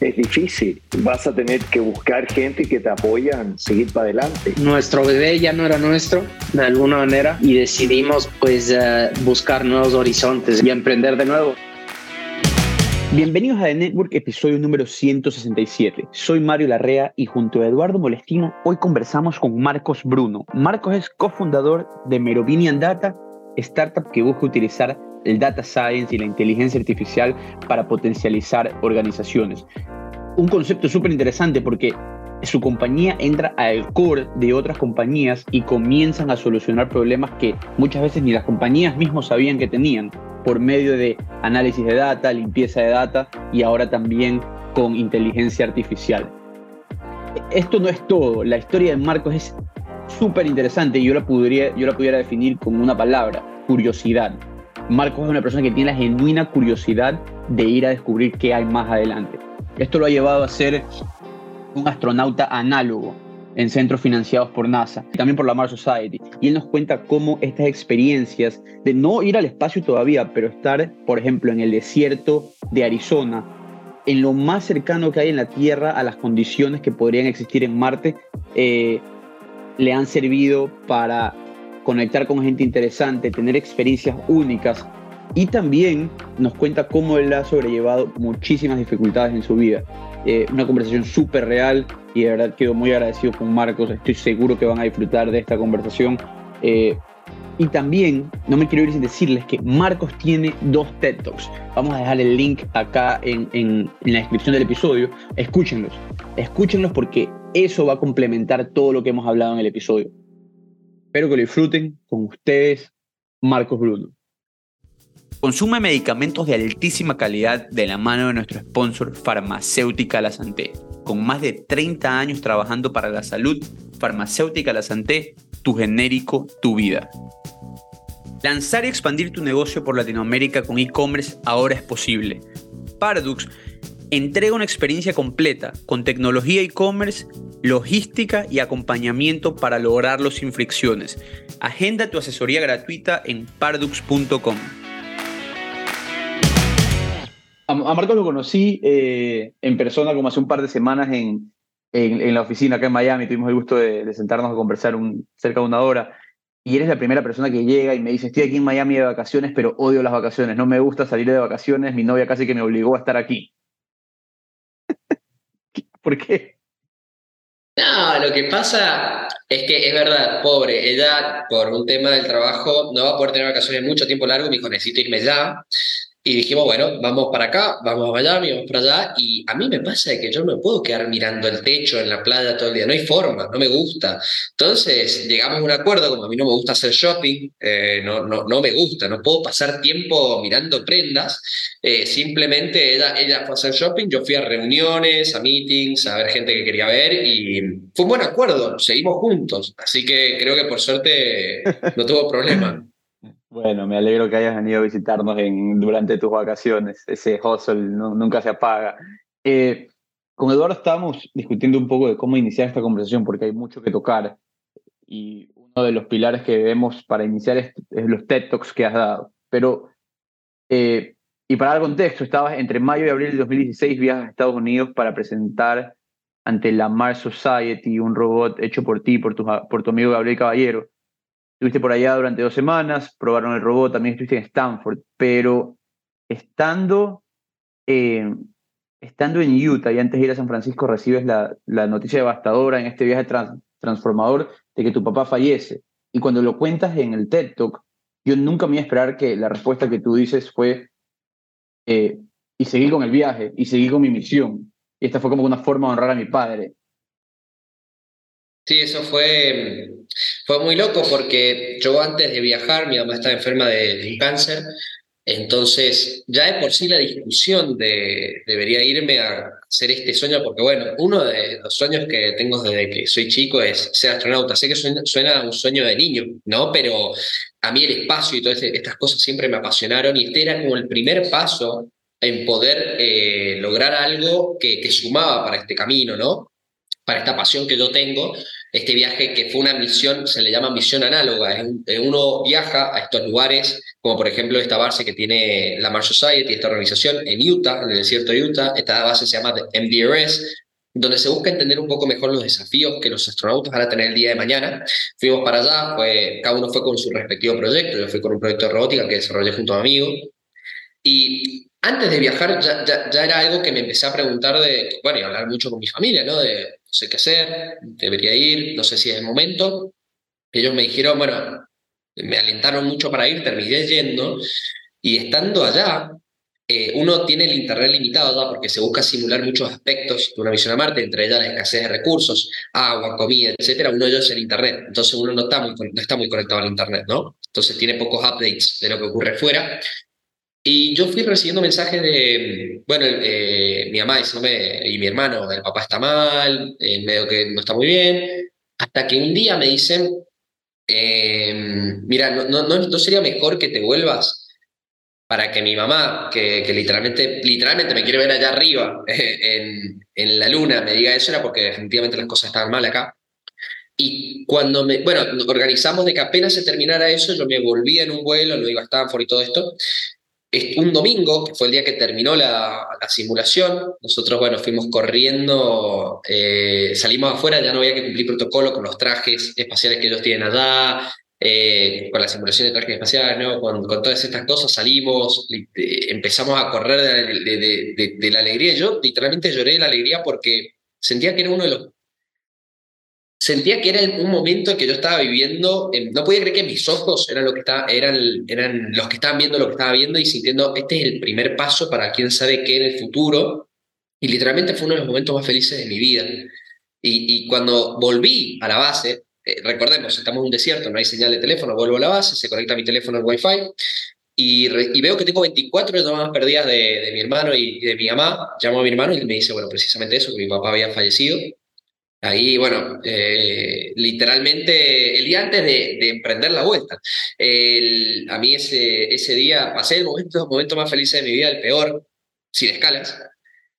es difícil. Vas a tener que buscar gente que te apoyan, seguir para adelante. Nuestro bebé ya no era nuestro, de alguna manera, y decidimos pues eh, buscar nuevos horizontes y emprender de nuevo. Bienvenidos a The Network, episodio número 167. Soy Mario Larrea y junto a Eduardo Molestino hoy conversamos con Marcos Bruno. Marcos es cofundador de Merovinian Data, startup que busca utilizar el data science y la inteligencia artificial para potencializar organizaciones. Un concepto súper interesante porque su compañía entra al core de otras compañías y comienzan a solucionar problemas que muchas veces ni las compañías mismas sabían que tenían por medio de análisis de data, limpieza de data y ahora también con inteligencia artificial. Esto no es todo, la historia de Marcos es súper interesante y yo la, podría, yo la pudiera definir con una palabra, curiosidad. Marcos es una persona que tiene la genuina curiosidad de ir a descubrir qué hay más adelante. Esto lo ha llevado a ser un astronauta análogo en centros financiados por NASA y también por la Mars Society. Y él nos cuenta cómo estas experiencias de no ir al espacio todavía, pero estar, por ejemplo, en el desierto de Arizona, en lo más cercano que hay en la Tierra a las condiciones que podrían existir en Marte, eh, le han servido para conectar con gente interesante, tener experiencias únicas y también nos cuenta cómo él ha sobrellevado muchísimas dificultades en su vida. Eh, una conversación súper real y de verdad quedo muy agradecido con Marcos, estoy seguro que van a disfrutar de esta conversación. Eh, y también, no me quiero ir sin decirles que Marcos tiene dos TED Talks. Vamos a dejar el link acá en, en, en la descripción del episodio. Escúchenlos, escúchenlos porque eso va a complementar todo lo que hemos hablado en el episodio. Espero que lo disfruten con ustedes, Marcos Bruno. Consume medicamentos de altísima calidad de la mano de nuestro sponsor Farmacéutica La Santé. Con más de 30 años trabajando para la salud, Farmacéutica La Santé, tu genérico, tu vida. Lanzar y expandir tu negocio por Latinoamérica con e-commerce ahora es posible. Pardux entrega una experiencia completa con tecnología e-commerce logística y acompañamiento para lograrlo sin fricciones. Agenda tu asesoría gratuita en pardux.com. A, Marcos lo conocí eh, en persona como hace un par de semanas en, en, la oficina acá en Miami. Tuvimos el gusto de, sentarnos a conversar un, cerca de una hora. Y eres la primera persona que llega y me dice, estoy aquí en Miami de vacaciones, pero odio las vacaciones. No me gusta salir de vacaciones. Mi novia casi que me obligó a estar aquí. ¿Por qué? No, lo que pasa es que es verdad, pobre, ella por un tema del trabajo no va a poder tener vacaciones mucho tiempo largo, me dijo, necesito irme ya. Y dijimos, bueno, vamos para acá, vamos a Miami, vamos para allá. Y a mí me pasa que yo no me puedo quedar mirando el techo en la playa todo el día. No hay forma, no me gusta. Entonces llegamos a un acuerdo, como a mí no me gusta hacer shopping, eh, no, no, no me gusta, no puedo pasar tiempo mirando prendas. Eh, simplemente ella, ella fue a hacer shopping, yo fui a reuniones, a meetings, a ver gente que quería ver y fue un buen acuerdo, seguimos juntos. Así que creo que por suerte no tuvo problema. Bueno, me alegro que hayas venido a visitarnos en, durante tus vacaciones. Ese hustle nunca se apaga. Eh, con Eduardo estábamos discutiendo un poco de cómo iniciar esta conversación porque hay mucho que tocar y uno de los pilares que vemos para iniciar es, los TED Talks que has dado. Pero, eh, y para dar contexto, estabas entre mayo y abril de 2016 viajas a Estados Unidos para presentar ante la Mars Society un robot hecho por ti, por tu, por tu amigo Gabriel Caballero. Estuviste por allá durante dos semanas, probaron el robot, también estuviste en Stanford, pero estando, eh, estando en Utah y antes de ir a San Francisco recibes la, noticia devastadora en este viaje transformador de que tu papá fallece. Y cuando lo cuentas en el TED Talk, yo nunca me iba a esperar que la respuesta que tú dices fue, eh, y seguí con el viaje, y seguí con mi misión. Y esta fue como una forma de honrar a mi padre. Sí, eso fue, fue muy loco porque yo antes de viajar, mi mamá estaba enferma de, cáncer Entonces, ya de por sí la discusión de debería irme a hacer este sueño, porque bueno, uno de los sueños que tengo desde que soy chico es ser astronauta. Sé que suena, suena un sueño de niño, ¿no? Pero a mí el espacio y todas estas cosas siempre me apasionaron y este era como el primer paso en poder eh, lograr algo que, que sumaba para este camino, ¿no? Para esta pasión que yo tengo este viaje que fue una misión, se le llama misión análoga. Uno viaja a estos lugares, como por ejemplo esta base que tiene la Mars Society, esta organización en Utah, en el desierto de Utah. Esta base se llama MDRS, donde se busca entender un poco mejor los desafíos que los astronautas van a tener el día de mañana. Fuimos para allá, fue, cada uno fue con su respectivo proyecto. Yo fui con un proyecto de robótica que desarrollé junto a un amigo. Y antes de viajar ya, ya, era algo que me empecé a preguntar de, bueno, y hablar mucho con mi familia, ¿no? De, sé qué hacer, debería ir, no sé si es el momento. Ellos me dijeron, bueno, me alentaron mucho para ir, terminé yendo, y estando allá, eh, uno tiene el Internet limitado ¿no? porque se busca simular muchos aspectos de una misión a Marte, entre ellas la escasez de recursos, agua, comida, etcétera. Uno de ellos es el Internet, entonces uno no está, muy, no está muy conectado al Internet, ¿no? Entonces tiene pocos updates de lo que ocurre fuera y yo fui recibiendo mensajes de, bueno, eh, mi mamá diciéndome, y mi hermano, el papá está mal, eh, medio que no está muy bien, hasta que un día me dicen, em, mira, no, no, no, sería mejor que te vuelvas para que mi mamá, que, que literalmente, literalmente me quiere ver allá arriba, en, en la luna, me diga eso, era porque definitivamente las cosas estaban mal acá. Y cuando me, bueno, organizamos de que apenas se terminara eso, yo me volví en un vuelo, no iba a Stanford y todo esto, un domingo, que fue el día que terminó la, simulación, nosotros, bueno, fuimos corriendo, eh, salimos afuera, ya no había que cumplir protocolo con los trajes espaciales que ellos tienen allá, eh, con la simulación de trajes espaciales, ¿no? con, todas estas cosas, salimos, empezamos a correr de, de, la alegría. Yo literalmente lloré de la alegría porque sentía que era uno de los sentía que era un momento que yo estaba viviendo, no podía creer que mis ojos eran, lo que estaba, eran, eran los que estaban viendo lo que estaba viendo y sintiendo, este es el primer paso para quién sabe qué en el futuro. Y literalmente fue uno de los momentos más felices de mi vida. Y, cuando volví a la base, eh, recordemos, estamos en un desierto, no hay señal de teléfono, vuelvo a la base, se conecta mi teléfono al Wi-Fi y, y veo que tengo 24 llamadas perdidas de, de mi hermano y de mi mamá. Llamo a mi hermano y me dice, bueno, precisamente eso, que mi papá había fallecido Ahí, bueno, eh, literalmente el día antes de, emprender la vuelta. a mí ese, ese día pasé el momento, momento más feliz de mi vida, el peor, sin escalas,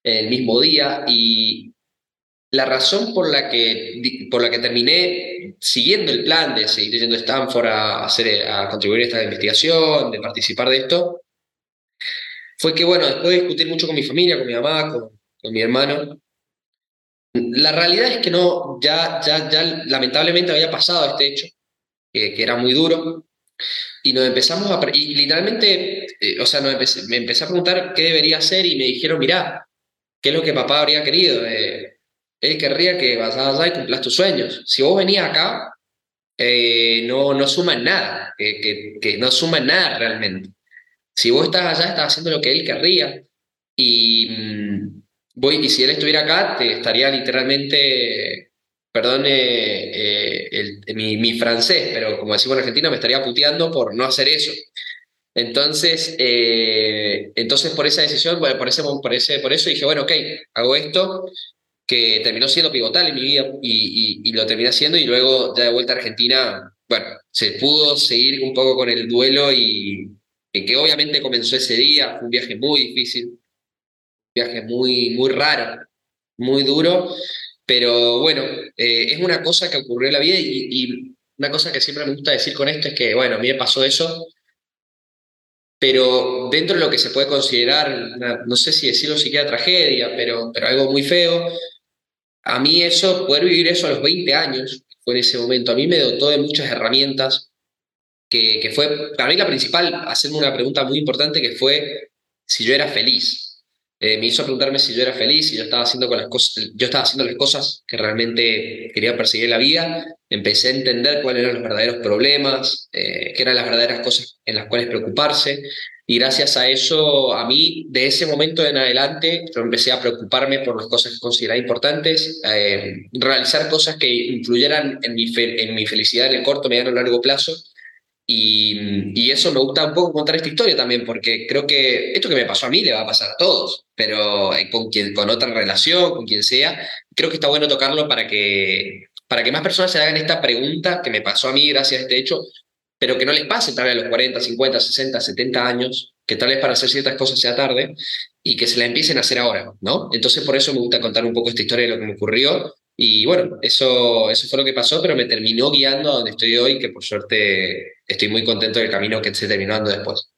el mismo día. Y la razón por la que, por la que terminé siguiendo el plan de seguir yendo a Stanford a, hacer, a contribuir a esta investigación, de participar de esto, fue que, bueno, después de discutir mucho con mi familia, con mi mamá, con, con mi hermano, la realidad es que no, ya, ya, ya lamentablemente había pasado este hecho, que, era muy duro, y nos empezamos a, y literalmente, eh, o sea, me empecé a preguntar qué debería hacer y me dijeron, mirá, ¿qué es lo que papá habría querido? Eh, él querría que vayas allá y cumplas tus sueños. Si vos venías acá, eh, no, no suma nada, que, que, no suma nada realmente. Si vos estás allá, estás haciendo lo que él querría. Y, mm, voy, y si él estuviera acá, te estaría literalmente, perdone eh, mi, francés, pero como decimos en Argentina, me estaría puteando por no hacer eso. Entonces, eh, entonces por esa decisión, bueno, por, ese, por, ese, por eso dije, bueno, ok, hago esto, que terminó siendo pivotal en mi vida y, y, lo terminé haciendo y luego ya de vuelta a Argentina, bueno, se pudo seguir un poco con el duelo y que obviamente comenzó ese día, fue un viaje muy difícil, viaje muy, muy raro, muy duro, pero bueno, eh, es una cosa que ocurrió en la vida y, una cosa que siempre me gusta decir con esto es que, bueno, a mí me pasó eso, pero dentro de lo que se puede considerar, no sé si decirlo siquiera tragedia, pero, pero algo muy feo, a mí eso, poder vivir eso a los 20 años, fue en ese momento, a mí me dotó de muchas herramientas, que, que fue, para mí la principal, hacerme una pregunta muy importante que fue si yo era feliz. Eh, me hizo preguntarme si yo era feliz, y yo estaba haciendo con las cosas, yo estaba haciendo las cosas que realmente quería perseguir en la vida. Empecé a entender cuáles eran los verdaderos problemas, eh, qué eran las verdaderas cosas en las cuales preocuparse. Y gracias a eso, a mí, de ese momento en adelante, yo empecé a preocuparme por las cosas que consideraba importantes, eh, realizar cosas que influyeran en mi, en mi felicidad en el corto, mediano y largo plazo Y, y, eso me gusta un poco contar esta historia también, porque creo que esto que me pasó a mí le va a pasar a todos, pero eh, con, quien, con otra relación, con quien sea, creo que está bueno tocarlo para que, para que más personas se hagan esta pregunta que me pasó a mí gracias a este hecho, pero que no les pase tal vez a los 40, 50, 60, 70 años, que tal vez para hacer ciertas cosas sea tarde y que se la empiecen a hacer ahora, ¿no? Entonces por eso me gusta contar un poco esta historia de lo que me ocurrió y bueno, eso, eso fue lo que pasó, pero me terminó guiando a donde estoy hoy, que por suerte estoy muy contento del camino que se terminó dando después.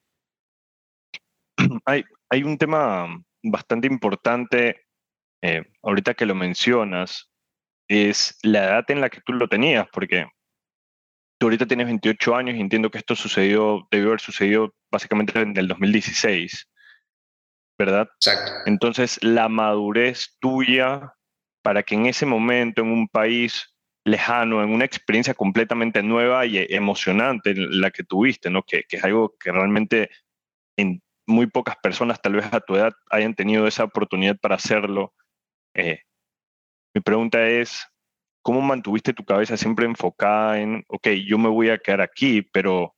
Hay, hay un tema bastante importante, eh, ahorita que lo mencionas, es la edad en la que tú lo tenías, porque tú ahorita tienes 28 años y entiendo que esto sucedió, debió haber sucedido básicamente en el 2016, ¿verdad? Exacto. Entonces, la madurez tuya para que en ese momento, en un país lejano, en una experiencia completamente nueva y emocionante la que tuviste, ¿no? Que, que es algo que realmente en muy pocas personas, tal vez a tu edad, hayan tenido esa oportunidad para hacerlo. Eh, mi pregunta es, ¿cómo mantuviste tu cabeza siempre enfocada en, ok, yo me voy a quedar aquí, pero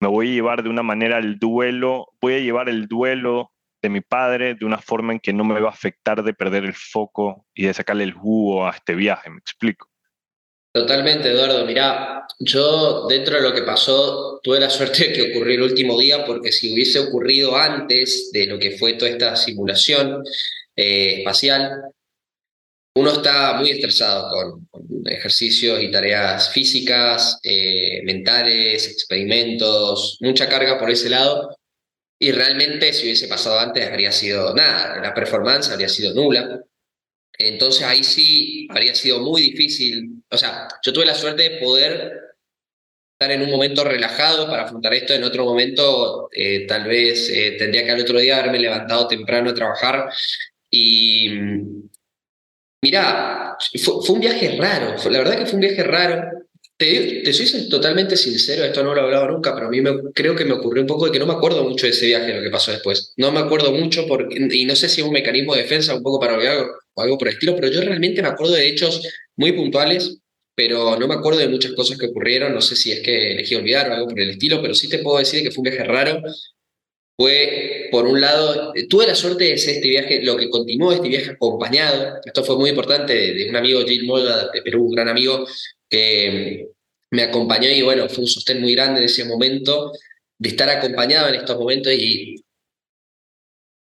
me voy a llevar de una manera el duelo, voy a llevar el duelo de mi padre de una forma en que no me va a afectar de perder el foco y de sacarle el jugo a este viaje, me explico. Totalmente, Eduardo. Mira, yo dentro de lo que pasó tuve la suerte de que ocurrió el último día porque si hubiese ocurrido antes de lo que fue toda esta simulación eh, espacial, uno está muy estresado con, ejercicios y tareas físicas, eh, mentales, experimentos, mucha carga por ese lado. Y realmente si hubiese pasado antes habría sido nada, la performance habría sido nula. Entonces ahí sí habría sido muy difícil. O sea, yo tuve la suerte de poder estar en un momento relajado para afrontar esto. En otro momento, eh, tal vez eh, tendría que al otro día haberme levantado temprano a trabajar. Y mira, fue, fue, un viaje raro. La verdad que fue un viaje raro. Te, te, soy totalmente sincero, esto no lo he hablado nunca, pero a mí me, creo que me ocurrió un poco de que no me acuerdo mucho de ese viaje, lo que pasó después. No me acuerdo mucho porque, y no sé si es un mecanismo de defensa un poco para olvidar o algo por el estilo, pero yo realmente me acuerdo de hechos muy puntuales, pero no me acuerdo de muchas cosas que ocurrieron. No sé si es que elegí olvidar o algo por el estilo, pero sí te puedo decir que fue un viaje raro. Fue, por un lado, tuve la suerte de ser este viaje, lo que continuó este viaje acompañado. Esto fue muy importante de, un amigo, Gil Moda, de Perú, un gran amigo, que me acompañó y bueno, fue un sostén muy grande en ese momento de estar acompañado en estos momentos y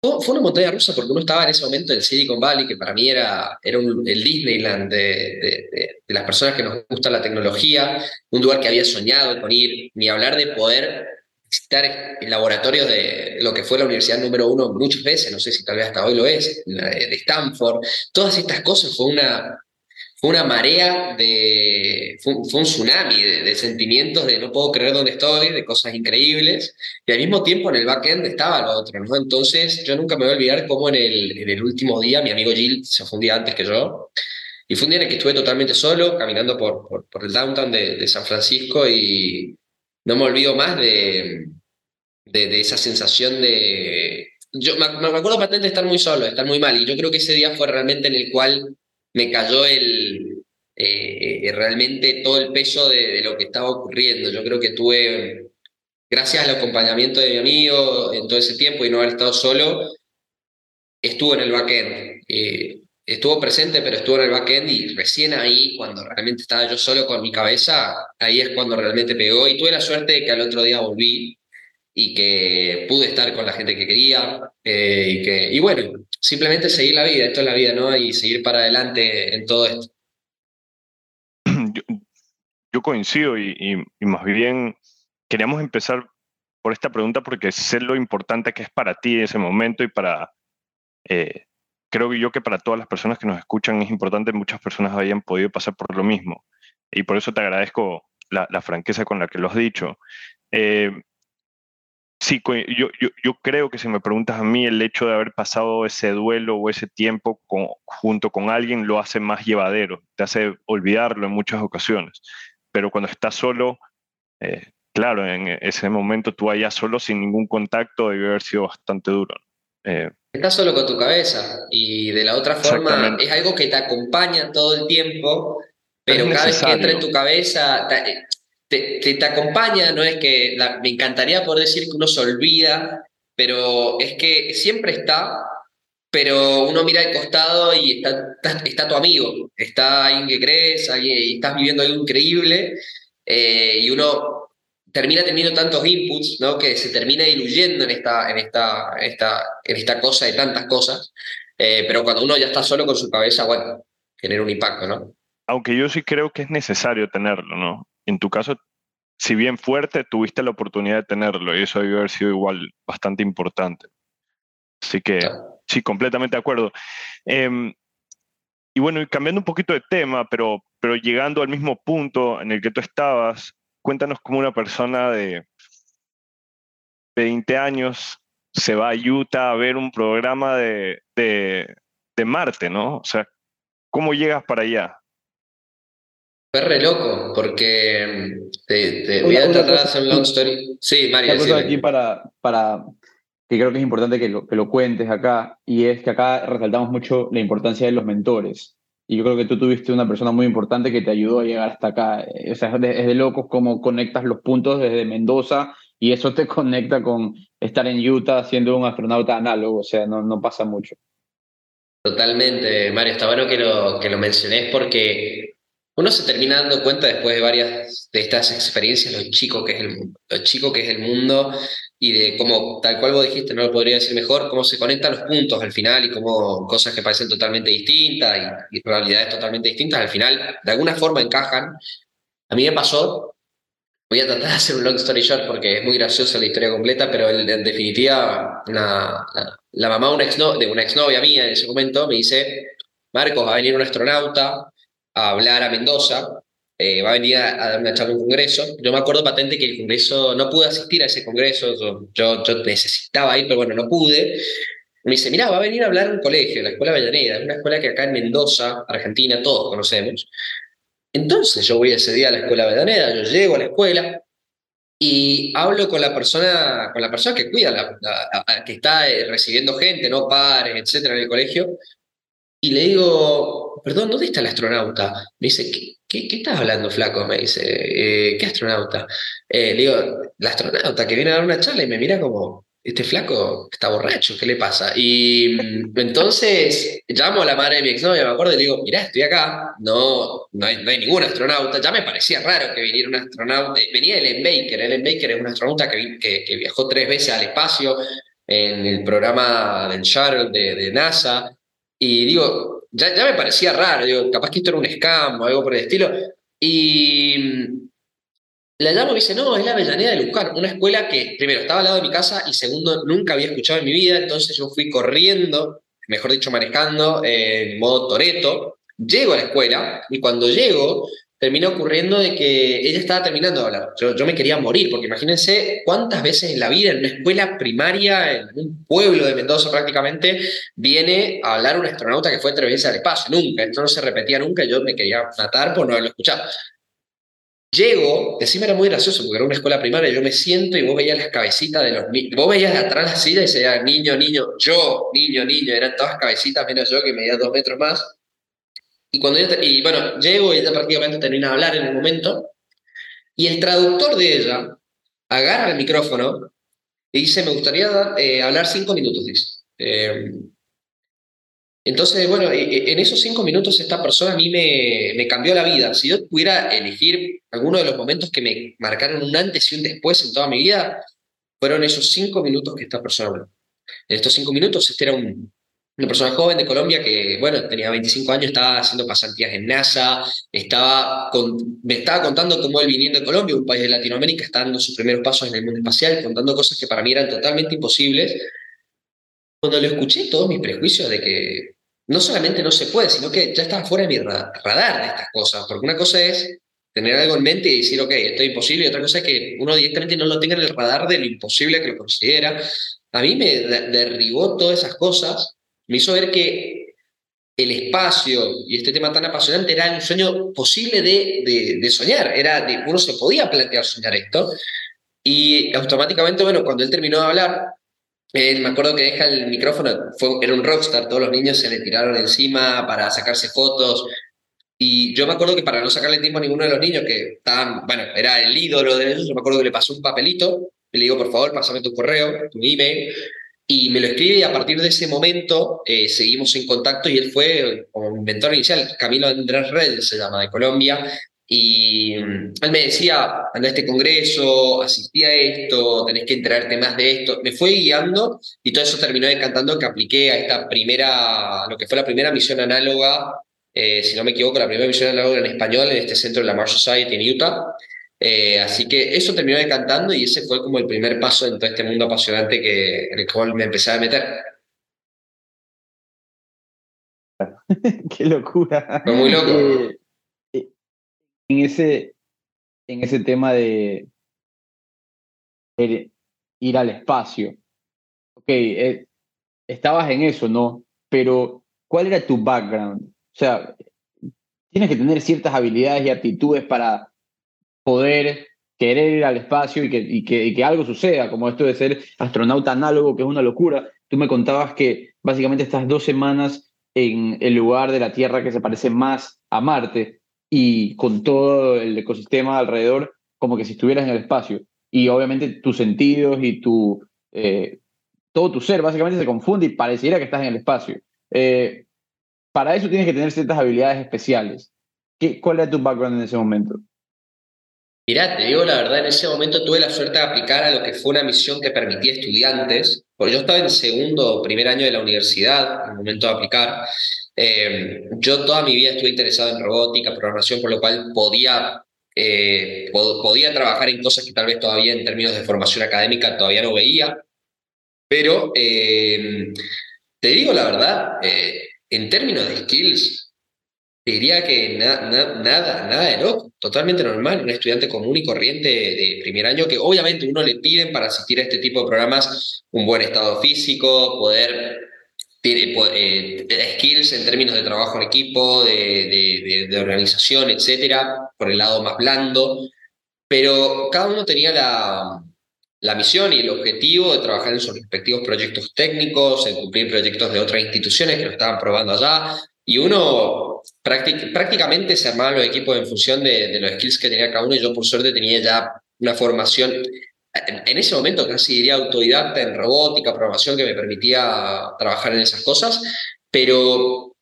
fue una montaña rusa porque uno estaba en ese momento en Silicon Valley, que para mí era, era el Disneyland de, las personas que nos gusta la tecnología, un lugar que había soñado con ir, ni hablar de poder visitar el laboratorio de lo que fue la universidad número uno muchas veces, no sé si tal vez hasta hoy lo es, de Stanford. Todas estas cosas fue una, fue una marea de, fue, un tsunami de, sentimientos de no puedo creer dónde estoy, de cosas increíbles, y al mismo tiempo en el backend estaba lo otro, ¿no? Entonces yo nunca me voy a olvidar cómo en el, en el último día, mi amigo Jill se fue un día antes que yo, y fue un día en el que estuve totalmente solo, caminando por, por, el downtown de, San Francisco, y no me olvido más de, de, esa sensación de... Yo me, me acuerdo bastante de estar muy solo, de estar muy mal, y yo creo que ese día fue realmente en el cual me cayó el, eh, realmente todo el peso de, lo que estaba ocurriendo. Yo creo que tuve, gracias al acompañamiento de mi amigo en todo ese tiempo y no haber estado solo, estuvo en el backend. Eh, estuvo presente, pero estuvo en el backend y recién ahí, cuando realmente estaba yo solo con mi cabeza, ahí es cuando realmente pegó. Y tuve la suerte de que al otro día volví y que pude estar con la gente que quería. Eh, y, que, y bueno, simplemente seguir la vida, esto es la vida, ¿no? Y seguir para adelante en todo esto. Yo, coincido y, más bien queríamos empezar por esta pregunta porque sé lo importante que es para ti ese momento y para, eh, creo yo que para todas las personas que nos escuchan es importante, muchas personas hayan podido pasar por lo mismo. Y por eso te agradezco la, franqueza con la que lo has dicho. Eh, Sí, yo, yo, yo, creo que si me preguntas a mí, el hecho de haber pasado ese duelo o ese tiempo junto con alguien lo hace más llevadero, te hace olvidarlo en muchas ocasiones. Pero cuando estás solo, eh, claro, en ese momento tú allá solo sin ningún contacto debe haber sido bastante duro. Eh, estás solo con tu cabeza y de la otra forma es algo que te acompaña todo el tiempo, pero cada vez que entra en tu cabeza te, te, acompaña, no es que me encantaría poder decir que uno se olvida, pero es que siempre está, pero uno mira al costado y está, está, tu amigo, está alguien que crees, alguien, y estás viviendo algo increíble, eh, y uno termina teniendo tantos inputs, ¿no? Que se termina diluyendo en esta, en esta, esta, en esta cosa de tantas cosas, eh, pero cuando uno ya está solo con su cabeza, bueno, genera un impacto, ¿no? Aunque yo sí creo que es necesario tenerlo, ¿no? En tu caso, si bien fuerte, tuviste la oportunidad de tenerlo y eso debe haber sido igual bastante importante. Así que sí, completamente de acuerdo. Em, y bueno, y cambiando un poquito de tema, pero, pero llegando al mismo punto en el que tú estabas, cuéntanos cómo una persona de 20 años se va a Utah a ver un programa de, de, de Marte, ¿no? O sea, ¿cómo llegas para allá? Fue re loco, porque mm, te, voy a tratar de hacer un long story. Sí, Mario. Una cosa aquí para, para que creo que es importante que lo, que lo cuentes acá, y es que acá resaltamos mucho la importancia de los mentores. Y yo creo que tú tuviste una persona muy importante que te ayudó a llegar hasta acá. O sea, es de, es de locos cómo conectas los puntos desde Mendoza y eso te conecta con estar en Utah siendo un astronauta análogo. O sea, no, no pasa mucho. Totalmente, Mario. Está bueno que lo, que lo mencionés porque uno se termina dando cuenta después de varias de estas experiencias lo chico que es el mundo, chico que es el mundo y de cómo, tal cual vos dijiste, no lo podría decir mejor, cómo se conectan los puntos al final y cómo cosas que parecen totalmente distintas y, realidades totalmente distintas al final de alguna forma encajan. A mí me pasó, voy a tratar de hacer un long story short porque es muy graciosa la historia completa, pero en, definitiva la, mamá de una, exno, de una exnovia mía en ese momento me dice, Marcos, va a venir un astronauta a hablar a Mendoza, eh, va a venir a, dar una charla en un congreso. Yo me acuerdo patente que el congreso, no pude asistir a ese congreso, yo, yo, necesitaba ir, pero bueno, no pude. Me dice, mira, va a venir a hablar un colegio, la Escuela Avellaneda, una escuela que acá en Mendoza, Argentina, todos conocemos. Entonces yo voy ese día a la Escuela Avellaneda, yo llego a la escuela y hablo con la persona, con la persona que cuida, la, que está eh, recibiendo gente, no pares, etcétera, en el colegio, y le digo, perdón, ¿dónde está el astronauta? Me dice, ¿qué, qué, estás hablando, flaco? Me dice, eh, ¿qué astronauta? Eh, le digo, el astronauta que viene a dar una charla y me mira como, este flaco está borracho, ¿qué le pasa? Y mm, entonces llamo a la madre de mi exnovia, me acuerdo, y le digo, mirá, estoy acá, no, no, hay, ningún astronauta. Ya me parecía raro que viniera un astronauta. Eh, venía Ellen Baker, Ellen Baker es un astronauta que, que, viajó tres veces al espacio en el programa del Shuttle de, de NASA. Y digo, ya, ya me parecía raro, digo, capaz que esto era un scam o algo por el estilo. Y mm, la llamo y dice, no, es la Avellaneda de Luján, una escuela que, primero, estaba al lado de mi casa y segundo, nunca había escuchado en mi vida, entonces yo fui corriendo, mejor dicho, manejando en modo Toreto, llego a la escuela y cuando llego termina ocurriendo de que ella estaba terminando de hablar. Yo, yo me quería morir, porque imagínense cuántas veces en la vida, en una escuela primaria, en un pueblo de Mendoza prácticamente, viene a hablar un astronauta que fue veces al espacio. Nunca, esto no se repetía nunca, yo me quería matar por no haberlo escuchado. Llego, encima era muy gracioso porque era una escuela primaria, yo me siento y vos veías las cabecitas de los niños, vos veías de atrás la silla y se decía niño, niño, yo, niño, niño, eran todas cabecitas menos yo que medía dos metros más y, cuando y bueno, llego y ella prácticamente termina de hablar en el momento, y el traductor de ella agarra el micrófono y dice, me gustaría eh, hablar cinco minutos, dice. Eh, entonces, bueno, en esos cinco minutos esta persona a mí me, me, cambió la vida. Si yo pudiera elegir alguno de los momentos que me marcaron un antes y un después en toda mi vida, fueron esos cinco minutos que esta persona habló. En estos cinco minutos, este era un, una persona joven de Colombia que, bueno, tenía 25 años, estaba haciendo pasantías en NASA, estaba me estaba contando cómo él viniendo de Colombia, un país de Latinoamérica, está dando sus primeros pasos en el mundo espacial, contando cosas que para mí eran totalmente imposibles. Cuando lo escuché, todos mis prejuicios de que no solamente no se puede, sino que ya estaba fuera de mi radar de estas cosas, porque una cosa es tener algo en mente y decir, ok, esto es imposible, y otra cosa es que uno directamente no lo tenga en el radar de lo imposible que lo considera. A mí me derribó todas esas cosas me hizo ver que el espacio y este tema tan apasionante era un sueño posible de, de, soñar, era de, uno se podía plantear soñar esto. Y automáticamente, bueno, cuando él terminó de hablar, él, me acuerdo que deja el micrófono, fue, era un rockstar, todos los niños se le tiraron encima para sacarse fotos. Y yo me acuerdo que para no sacarle tiempo a ninguno de los niños que estaban, bueno, era el ídolo de ellos, yo me acuerdo que le pasó un papelito, y le digo, por favor, pásame tu correo, tu email, y me lo escribe y a partir de ese momento eh, seguimos en contacto y él fue como inventor inicial, Camilo Andrés Red se llama, de Colombia, y mm, él me decía, anda a este congreso, asistí a esto, tenés que enterarte más de esto. Me fue guiando y todo eso terminó decantando que apliqué a esta primera, lo que fue la primera misión análoga, eh, si no me equivoco, la primera misión análoga en español en este centro de la Mars Society en Utah. Eh, así que eso terminó decantando y ese fue como el primer paso en todo este mundo apasionante que, en el cual me empecé a meter. Qué locura. Fue muy loco. Eh, eh, en, ese, en ese tema de ir al espacio, ok, estabas en eso, ¿no? Pero, ¿cuál era tu background? O sea, tienes que tener ciertas habilidades y aptitudes para poder querer ir al espacio y que, algo suceda, como esto de ser astronauta análogo, que es una locura. Tú me contabas que básicamente estás dos semanas en el lugar de la Tierra que se parece más a Marte y con todo el ecosistema alrededor, como que si estuvieras en el espacio. Y obviamente tus sentidos y eh, todo tu ser básicamente se confunde y pareciera que estás en el espacio. Eh, para eso tienes que tener ciertas habilidades especiales. ¿Qué, ¿Cuál era tu background en ese momento? Mirá, te digo la verdad, en ese momento tuve la suerte de aplicar a lo que fue una misión que permitía estudiantes, porque yo estaba en segundo o primer año de la universidad, en el momento de aplicar. Eh, yo toda mi vida estuve interesado en robótica, programación, por lo cual podía, eh, podía trabajar en cosas que tal vez todavía en términos de formación académica todavía no veía. Pero eh, te digo la verdad, en términos de skills, diría que nada, nada de loco, totalmente normal, un estudiante común y corriente de, primer año que obviamente uno le piden para asistir a este tipo de programas un buen estado físico, poder tiene eh, skills en términos de trabajo en equipo, de, de, organización, etcétera, por el lado más blando, pero cada uno tenía la, la misión y el objetivo de trabajar en sus respectivos proyectos técnicos, en cumplir proyectos de otras instituciones que lo estaban probando allá, y uno prácticamente se armaba los equipos en función de, los skills que tenía cada uno. Y yo por suerte tenía ya una formación, en, ese momento casi diría autodidacta en robótica, programación que me permitía trabajar en esas cosas, pero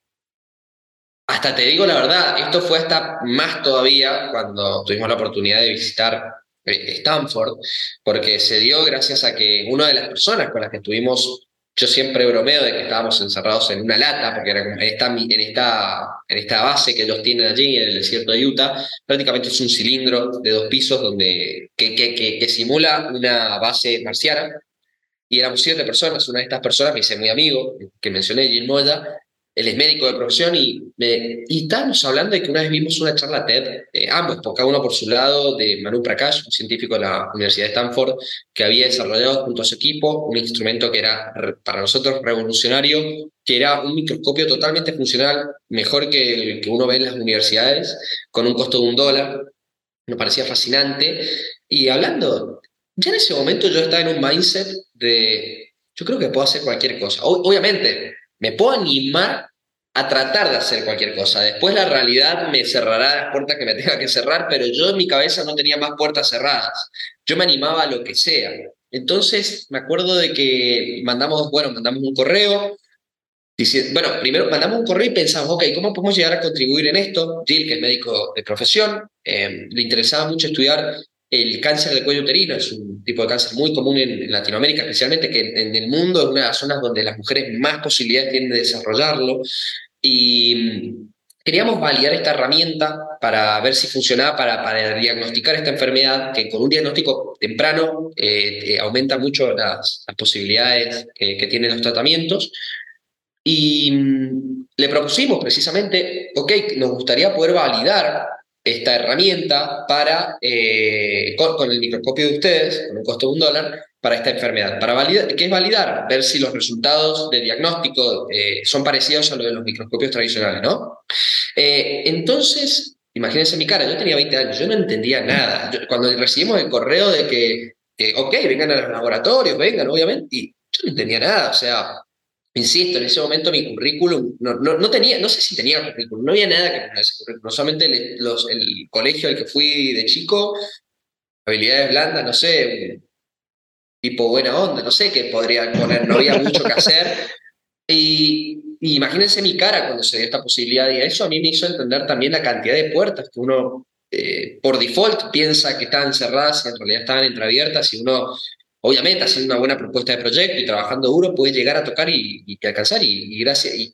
hasta te digo la verdad, esto fue hasta más todavía cuando tuvimos la oportunidad de visitar eh, Stanford, porque se dio gracias a que una de las personas con las que estuvimos yo siempre bromeo de que estábamos encerrados en una lata, porque era en, esta, en, esta, base que ellos tienen allí, en el desierto de Utah, prácticamente es un cilindro de dos pisos donde, que, que, que, simula una base marciana. Y éramos siete personas, una de estas personas me hice muy amigo, que mencioné, Jim Moya, él es médico de profesión y, me, estábamos hablando de que una vez vimos una charla TED, eh, ambos, cada uno por su lado, de Manu Prakash, un científico de la Universidad de Stanford, que había desarrollado junto a su equipo un instrumento que era para nosotros revolucionario, que era un microscopio totalmente funcional, mejor que el que uno ve en las universidades, con un costo de un dólar. Me parecía fascinante. Y hablando, ya en ese momento yo estaba en un mindset de, yo creo que puedo hacer cualquier cosa. obviamente, me puedo animar a tratar de hacer cualquier cosa. Después la realidad me cerrará las puertas que me tenga que cerrar, pero yo en mi cabeza no tenía más puertas cerradas. Yo me animaba a lo que sea. Entonces me acuerdo de que mandamos, bueno, mandamos un correo. Bueno, primero mandamos un correo y pensamos, ok, ¿cómo podemos llegar a contribuir en esto? Jill, que es médico de profesión, eh, le interesaba mucho estudiar el cáncer del cuello uterino es un tipo de cáncer muy común en, Latinoamérica, especialmente que en, el mundo es una de las zonas donde las mujeres más posibilidades tienen de desarrollarlo. Y mm, queríamos validar esta herramienta para ver si funcionaba para, diagnosticar esta enfermedad, que con un diagnóstico temprano eh, aumenta mucho las, posibilidades que, que tienen los tratamientos. Y mm, le propusimos precisamente, ok, nos gustaría poder validar esta herramienta para, eh, con, el microscopio de ustedes, con un costo de un dólar, para esta enfermedad. Para validar, ¿Qué es validar? Ver si los resultados de diagnóstico eh, son parecidos a los de los microscopios tradicionales, ¿no? Eh, entonces, imagínense mi cara, yo tenía 20 años, yo no entendía nada. cuando recibimos el correo de que, ok, vengan a los laboratorios, vengan, obviamente, y yo no entendía nada, o sea, insisto, en ese momento mi currículum, no, no, tenía, no sé si tenía currículum, no había nada que poner ese currículum, solamente el, el colegio al que fui de chico, habilidades blandas, no sé, tipo buena onda, no sé qué podría poner, no había mucho que hacer. Y, imagínense mi cara cuando se dio esta posibilidad y eso a mí me hizo entender también la cantidad de puertas que uno eh, por default piensa que estaban cerradas y en realidad estaban entreabiertas y uno obviamente haciendo una buena propuesta de proyecto y trabajando duro puede llegar a tocar y, alcanzar y, gracias y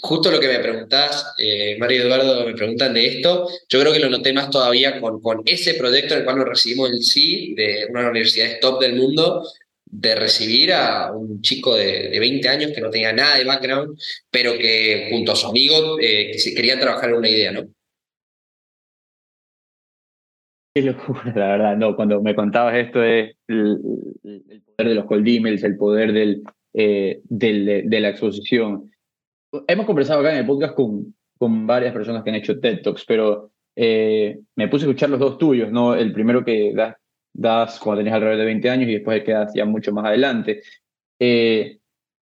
justo lo que me preguntás eh, Mario Eduardo me preguntan de esto yo creo que lo noté más todavía con, ese proyecto en el cual nos recibimos el sí de una de las universidades top del mundo de recibir a un chico de, de, 20 años que no tenía nada de background, pero que junto a su amigo eh, que querían trabajar en una idea, ¿no? Qué locura, la verdad. No, cuando me contabas esto de el, poder de los cold emails, el poder del, eh, del, de, la exposición. Hemos conversado acá en el podcast con, con varias personas que han hecho TED Talks, pero eh, me puse a escuchar los dos tuyos, ¿no? El primero que das, das cuando tenés alrededor de 20 años y después el que das ya mucho más adelante. Eh,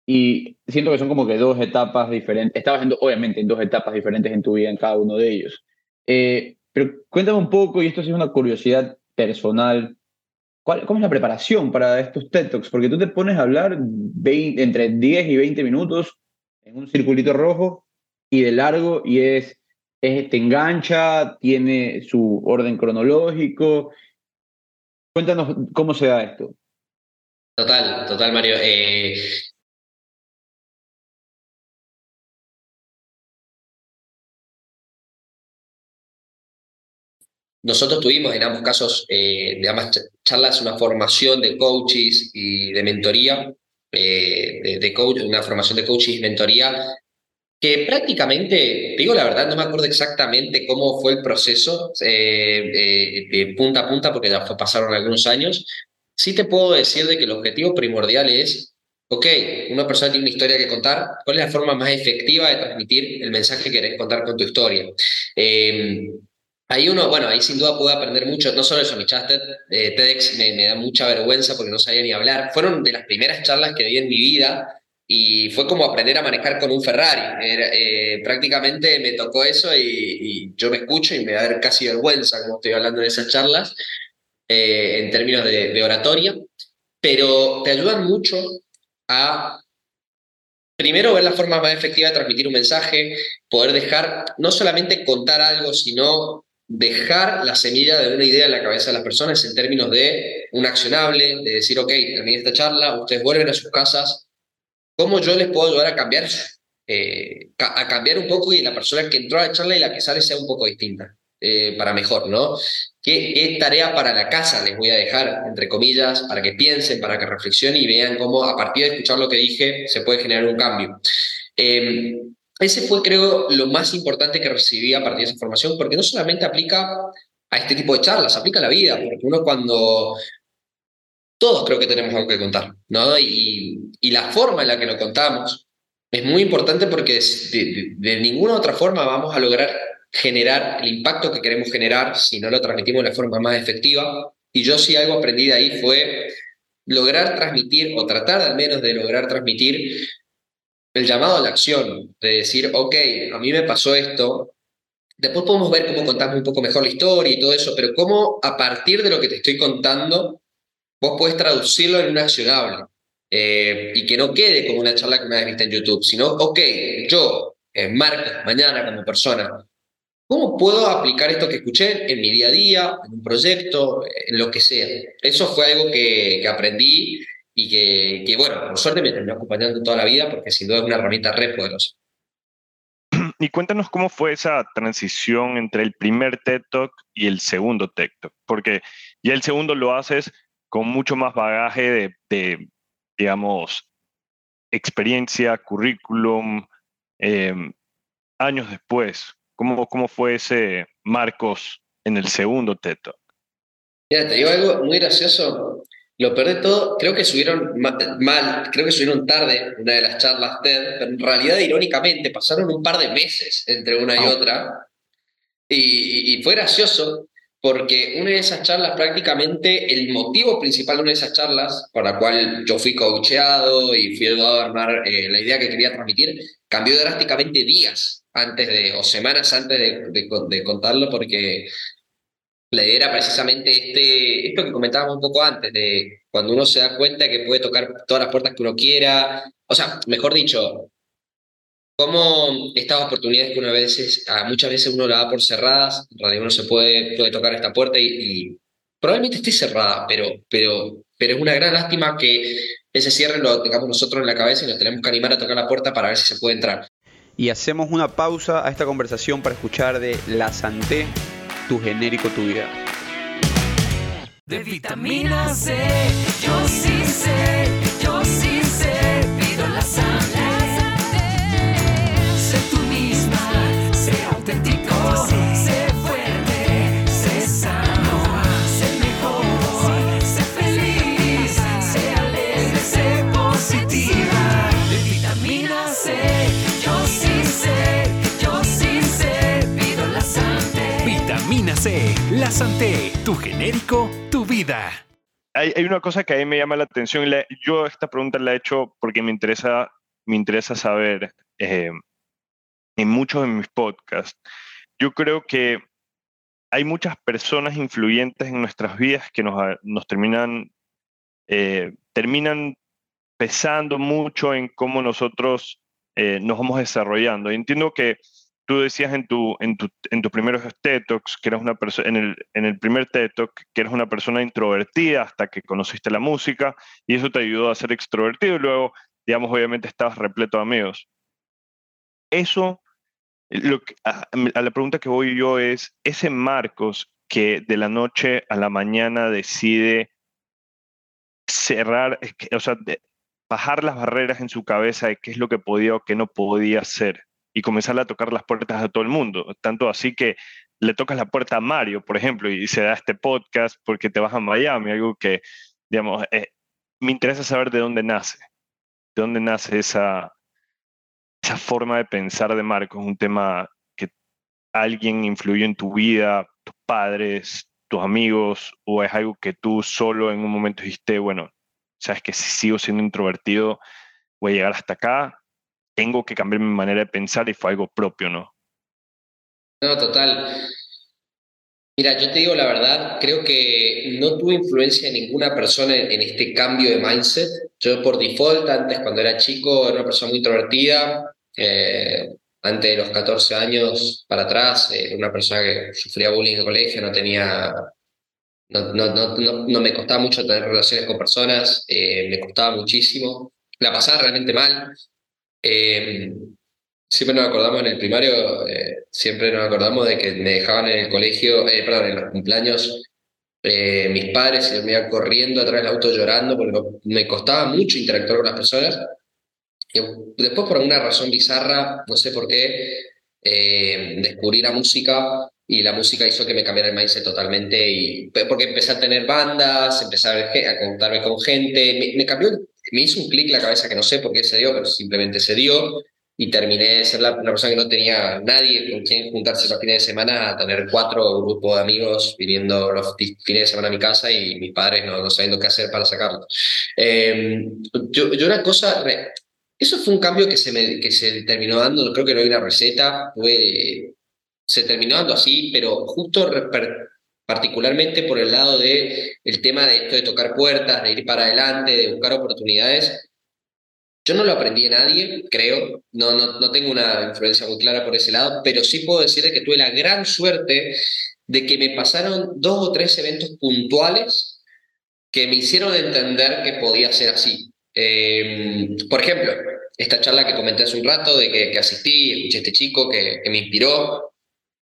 y siento que son como que dos etapas diferentes. Estabas en, obviamente en dos etapas diferentes en tu vida en cada uno de ellos. Eh, pero cuéntame un poco, y esto es una curiosidad personal, ¿cuál, ¿cómo es la preparación para estos TED Talks? Porque tú te pones a hablar entre 10 y 20 minutos en un circulito rojo y de largo y es, es, te engancha, tiene su orden cronológico. Cuéntanos cómo se da esto. Total, total, Mario. Eh, Nosotros tuvimos en ambos casos, eh, de ambas charlas, una formación de coaches y de mentoría, eh, de, coach, una formación de coaches y mentoría, que prácticamente, digo la verdad, no me acuerdo exactamente cómo fue el proceso eh, de punta a punta, porque ya pasaron algunos años. Sí te puedo decir de que el objetivo primordial es, ok, una persona tiene una historia que contar, ¿cuál es la forma más efectiva de transmitir el mensaje que querés contar con tu historia? Ahí uno, bueno, ahí sin duda pude aprender mucho, no solo eso, mi chat eh, TEDx me, me, da mucha vergüenza porque no sabía ni hablar. Fueron de las primeras charlas que di en mi vida y fue como aprender a manejar con un Ferrari. Eh, prácticamente me tocó eso y, yo me escucho y me da casi vergüenza como estoy hablando en esas charlas eh, en términos de, de oratoria, pero te ayudan mucho a Primero, ver la forma más efectiva de transmitir un mensaje, poder dejar, no solamente contar algo, sino dejar la semilla de una idea en la cabeza de las personas en términos de un accionable, de decir, ok, terminé esta charla, ustedes vuelven a sus casas, ¿cómo yo les puedo ayudar a cambiar, eh, a cambiar un poco y la persona que entró a la charla y la que sale sea un poco distinta, eh, para mejor, ¿no? ¿Qué, ¿Qué, tarea para la casa les voy a dejar, entre comillas, para que piensen, para que reflexionen y vean cómo a partir de escuchar lo que dije se puede generar un cambio? Eh, ese fue, creo, lo más importante que recibí a partir de esa formación, porque no solamente aplica a este tipo de charlas, aplica a la vida, porque uno cuando... Todos creo que tenemos algo que contar, ¿no? Y, la forma en la que lo contamos es muy importante porque de, de, ninguna otra forma vamos a lograr generar el impacto que queremos generar si no lo transmitimos de la forma más efectiva. Y yo sí algo aprendí de ahí fue lograr transmitir, o tratar al menos de lograr transmitir el llamado a la acción, de decir, ok, a mí me pasó esto, después podemos ver cómo contamos un poco mejor la historia y todo eso, pero cómo a partir de lo que te estoy contando, vos puedes traducirlo en un accionable. Eh, y que no quede como una charla que me has visto en YouTube, sino, ok, yo, en Marcos, mañana como persona, ¿cómo puedo aplicar esto que escuché en mi día a día, en un proyecto, en lo que sea? Eso fue algo que aprendí y que, bueno, por suerte me terminó acompañando toda la vida porque sin duda es una herramienta re poderosa. Y cuéntanos cómo fue esa transición entre el primer TED Talk y el segundo TED Talk, porque ya el segundo lo haces con mucho más bagaje de, digamos, experiencia, currículum, em, años después. ¿Cómo, ¿Cómo fue ese Marcos en el segundo TED Talk? Mira, te digo algo muy gracioso. Lo peor de todo, creo que subieron mal, creo que subieron tarde una de las charlas TED, pero en realidad, irónicamente, pasaron un par de meses entre una y ah. otra. Y, fue gracioso porque una de esas charlas, prácticamente el motivo principal de una de esas charlas, por la cual yo fui coacheado y fui ayudado a armar eh, la idea que quería transmitir, cambió drásticamente días antes de, o semanas antes de, de, contarlo, porque era precisamente este, esto que comentábamos un poco antes, de cuando uno se da cuenta que puede tocar todas las puertas que uno quiera, o sea, mejor dicho, cómo estas oportunidades que una veces, muchas veces uno la da por cerradas, en realidad uno se puede, puede tocar esta puerta y, probablemente esté cerrada, pero, pero, pero es una gran lástima que ese cierre lo tengamos nosotros en la cabeza y nos tenemos que animar a tocar la puerta para ver si se puede entrar. Y hacemos una pausa a esta conversación para escuchar de La Santé, tu genérico, tu vida. De vitamina C, yo sí sé, yo sí sé, pido la Santé. Sé La Santé, tu genérico, tu vida. Hay, una cosa que a mí me llama la atención. yo esta pregunta la he hecho porque me interesa, me interesa saber eh, en muchos de mis podcasts yo creo que hay muchas personas influyentes en nuestras vidas que nos, nos terminan, eh, terminan pesando mucho en cómo nosotros eh, nos vamos desarrollando. Y entiendo que tú decías en tu, en tu, en tus primeros TED Talks que eras una persona, en el, primer TED que eres una persona introvertida hasta que conociste la música y eso te ayudó a ser extrovertido y luego, digamos, obviamente estabas repleto de amigos. Eso a, la pregunta que voy yo es, ese Marcos que de la noche a la mañana decide cerrar, o sea, bajar las barreras en su cabeza de qué es lo que podía o qué no podía hacer y comenzar a tocar las puertas a todo el mundo. Tanto así que le tocas la puerta a Mario, por ejemplo, y se da este podcast porque te vas a Miami, algo que, digamos, eh, me interesa saber de dónde nace, de dónde nace esa, esa forma de pensar de Marco es un tema que alguien influyó en tu vida, tus padres, tus amigos, o es algo que tú solo en un momento dijiste, bueno, sabes que si sigo siendo introvertido, voy a llegar hasta acá, tengo que cambiar mi manera de pensar y fue algo propio, ¿no? No, total. Mira, yo te digo la verdad, creo que no tuve influencia de ninguna persona en, este cambio de mindset. Yo por default, antes cuando era chico, era una persona muy introvertida. Eh, antes de los 14 años para atrás, era una persona que sufría bullying en el colegio, no tenía... No, no, no, no me costaba mucho tener relaciones con personas, eh, me costaba muchísimo. La pasaba realmente mal. Eh, siempre nos acordamos en el primario, eh, siempre nos acordamos de que me dejaban en el colegio, eh, perdón, en los cumpleaños, eh, mis padres y yo me iba corriendo atrás del auto llorando porque me costaba mucho interactuar con las personas. Y después, por alguna razón bizarra, no sé por qué, descubrí la música y la música hizo que me cambiara el mindset totalmente. Y, porque empecé a tener bandas, empecé a, a contarme con gente, me cambió, me hizo un clic la cabeza que no sé por qué se dio, pero simplemente se dio y terminé de ser la, una persona que no tenía nadie con quien juntarse los fines de semana a tener cuatro grupos de amigos viniendo los fines de semana a mi casa y mis padres no, no sabiendo qué hacer para sacarlo. Em, yo, yo, una cosa, eso fue un cambio que se, me, que se terminó dando, creo que no hay una receta, fue, se terminó dando así, pero justo particularmente por el lado de el tema de esto de tocar puertas, de ir para adelante, de buscar oportunidades, yo no lo aprendí de nadie, creo, no, no, no tengo una influencia muy clara por ese lado, pero sí puedo decir que tuve la gran suerte de que me pasaron dos o tres eventos puntuales que me hicieron entender que podía ser así. Em, por ejemplo, esta charla que comenté hace un rato de que, que asistí, escuché a este chico que me inspiró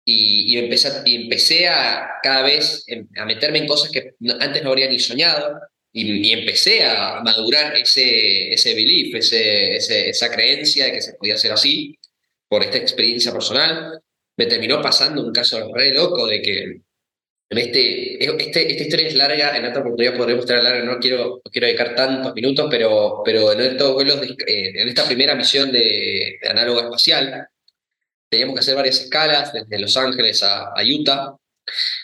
y, y, empecé, y empecé a cada vez a meterme en cosas que antes no habría ni soñado y, empecé a madurar ese, ese belief, ese, esa creencia de que se podía hacer así por esta experiencia personal. Me terminó pasando un caso re loco de que en este, este, esta historia es larga, en otra oportunidad podremos estar larga, no quiero, no quiero dedicar tantos minutos, pero, pero en, estos vuelos eh, en esta primera misión de, de análogo espacial, teníamos que hacer varias escalas desde Los Ángeles a, a Utah,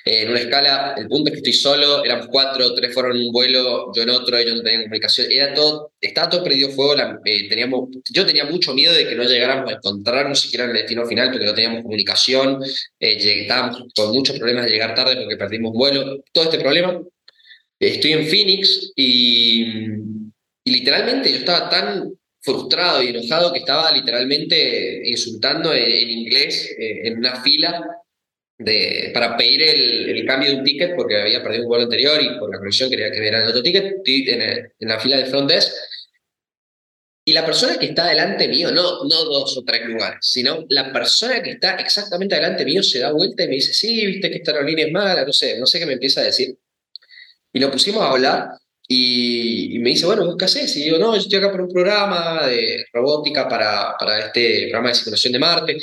Eh, en una escala, el punto es que estoy solo, éramos cuatro, tres fueron en un vuelo, yo en otro, ellos no tenían comunicación, era todo, estaba todo perdido fuego, la- eh, teníamos, yo tenía mucho miedo de que no llegáramos a encontrarnos siquiera en el destino final porque no teníamos comunicación, eh, estábamos con muchos problemas de llegar tarde porque perdimos vuelo, todo este problema. Estoy en Phoenix y, y literalmente yo estaba tan frustrado y enojado que estaba literalmente insultando en, inglés eh, en una fila de, para pedir el, cambio de un ticket porque había perdido un vuelo anterior y por la conexión quería que me dieran otro ticket. En, en la fila del front desk y la persona que está delante mío, no, no dos o tres lugares, sino la persona que está exactamente delante mío se da vuelta y me dice, sí, viste que esta aerolínea es mala, no sé, no sé qué me empieza a decir. Y nos pusimos a hablar y, y me dice, bueno, ¿vos qué haces? Y digo, no, yo estoy acá por un programa de robótica para, para este programa de simulación de Marte.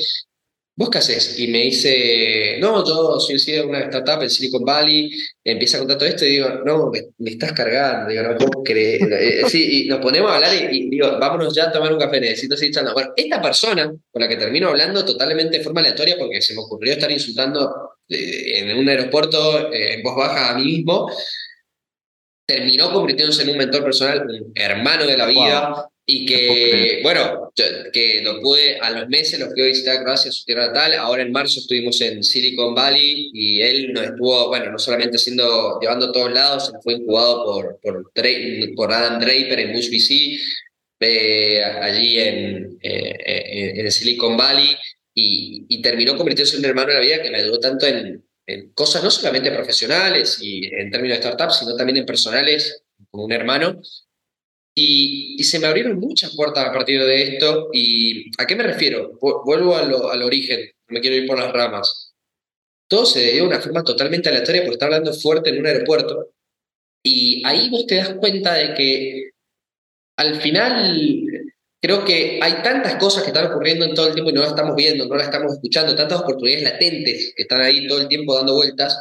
¿Vos qué haces? Y me dice, no, yo soy CEO de una startup en Silicon Valley, empieza a contar todo esto y digo, no, me, me estás cargando, digo, no puedo creer. Eh, sí, y nos ponemos a hablar y, y digo, vámonos ya a tomar un café, necesito seguir charlando. Bueno, esta persona con la que termino hablando totalmente de forma aleatoria porque se me ocurrió estar insultando eh, en un aeropuerto eh, en voz baja a mí mismo, terminó convirtiéndose en un mentor personal, un hermano de la vida, y que, bueno, que lo pude, a los meses lo fui a visitar a Croacia, su tierra natal, ahora en marzo estuvimos en Silicon Valley y él nos estuvo, bueno, no solamente siendo, llevando a todos lados, sino fue incubado por, por, por Adam Draper en Bush VC, eh, allí en, eh, en, en Silicon Valley, y, y terminó convirtiéndose en un hermano de la vida que me ayudó tanto en, en cosas no solamente profesionales y en términos de startups, sino también en personales, como un hermano. Y, y se me abrieron muchas puertas a partir de esto. ¿Y a qué me refiero? Vu- Vuelvo a lo- al origen, me quiero ir por las ramas. Todo se dio de una forma totalmente aleatoria porque está hablando fuerte en un aeropuerto. Y ahí vos te das cuenta de que al final creo que hay tantas cosas que están ocurriendo en todo el tiempo y no las estamos viendo, no las estamos escuchando, tantas oportunidades latentes que están ahí todo el tiempo dando vueltas.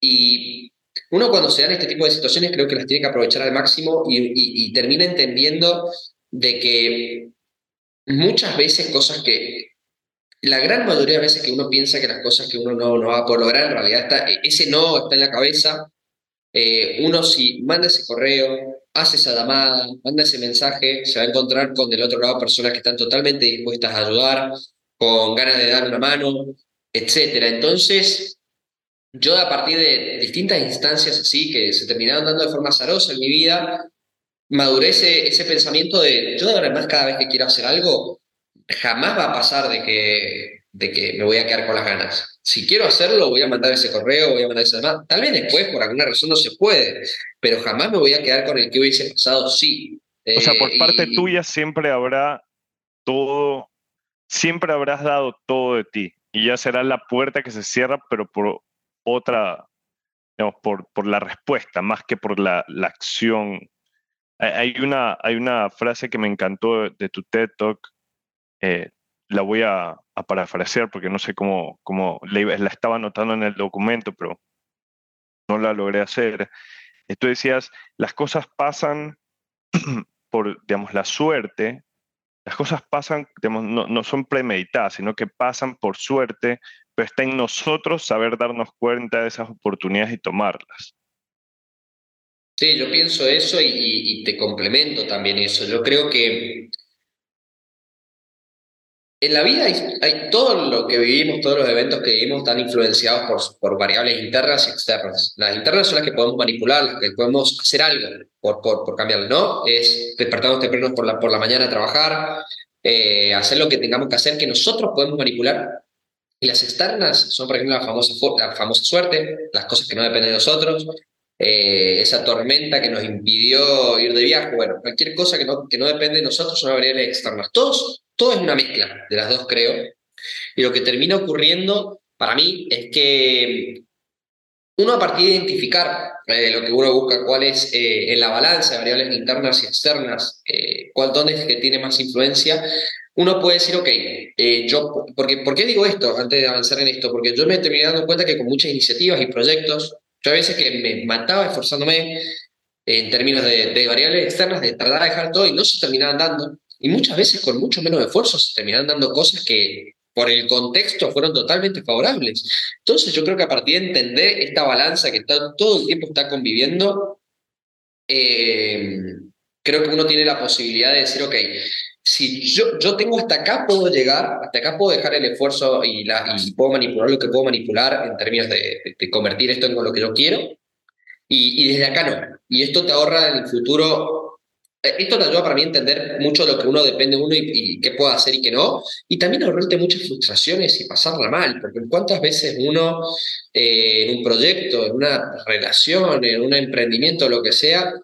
Y uno cuando se dan este tipo de situaciones creo que las tiene que aprovechar al máximo y, y- y termina entendiendo de que muchas veces cosas que, la gran mayoría de veces que uno piensa que las cosas que uno no, no va a poder lograr, en realidad está, ese no está en la cabeza. Eh, uno si manda ese correo, hace esa llamada, manda ese mensaje, se va a encontrar con del otro lado personas que están totalmente dispuestas a ayudar, con ganas de dar una mano, etcétera. Entonces, yo a partir de distintas instancias así que se terminaron dando de forma azarosa en mi vida, maduré ese, ese pensamiento de yo de ahora en más cada vez que quiero hacer algo, jamás va a pasar de que, de que me voy a quedar con las ganas. Si quiero hacerlo, voy a mandar ese correo, voy a mandar esa llamada. Tal vez después, por alguna razón, no se puede, pero jamás me voy a quedar con el que hubiese pasado sí. O sea, por Eh, parte y- tuya siempre habrá todo, siempre habrás dado todo de ti. Y ya será la puerta que se cierra, pero por otra, digamos, por, por la respuesta, más que por la, la acción. Hay- una, hay una frase que me encantó de, de tu TED Talk, eh, la voy a, a parafrasear porque no sé cómo, cómo la, la estaba anotando en el documento, pero no la logré hacer. Eh, Tú decías, las cosas pasan por, digamos, la suerte, las cosas pasan, digamos, no, no son premeditadas, sino que pasan por suerte, pero está en nosotros saber darnos cuenta de esas oportunidades y tomarlas. Sí, yo pienso eso y, y- y te complemento también eso. Yo creo que en la vida hay, todo lo que vivimos, todos los eventos que vivimos están influenciados por, variables internas y externas. Las internas son las que podemos manipular, las que podemos hacer algo por, por, por ¿no? Es despertarnos temprano por la, mañana a trabajar, eh, hacer lo que tengamos que hacer que nosotros podemos manipular. Y las externas son, por ejemplo, la famosa, famosa suerte, las cosas que no dependen de nosotros, eh, esa tormenta que nos impidió ir de viaje, bueno, cualquier cosa que no, que no depende de nosotros son variables externas. Todos, todo es una mezcla de las dos, creo. Y lo que termina ocurriendo para mí es que uno a partir de identificar eh, lo que uno busca, cuál es eh, en la balanza de variables internas y externas, eh, cuál, dónde es que tiene más influencia, uno puede decir, ok, eh, yo, porque, ¿por qué digo esto antes de avanzar en esto? Porque yo me terminé dando cuenta que con muchas iniciativas y proyectos, yo a veces que me mataba esforzándome en términos de, de variables externas, de tratar de dejar todo y no se terminaban dando. Y muchas veces con mucho menos esfuerzo se terminaban dando cosas que por el contexto fueron totalmente favorables. Entonces yo creo que a partir de entender esta balanza que está, todo el tiempo está conviviendo, eh, creo que uno tiene la posibilidad de decir, ok, si yo, yo tengo hasta acá, puedo llegar, hasta acá puedo dejar el esfuerzo y, la, y puedo manipular lo que puedo manipular en términos de, de convertir esto en lo que yo quiero, y, y desde acá no. Y esto te ahorra en el futuro esto te ayuda para mí a entender mucho de lo que uno depende de uno y, y qué puede hacer y qué no. Y también ahorrarte muchas frustraciones y pasarla mal, porque cuántas veces uno eh, en un proyecto, en una relación, en un emprendimiento, lo que sea,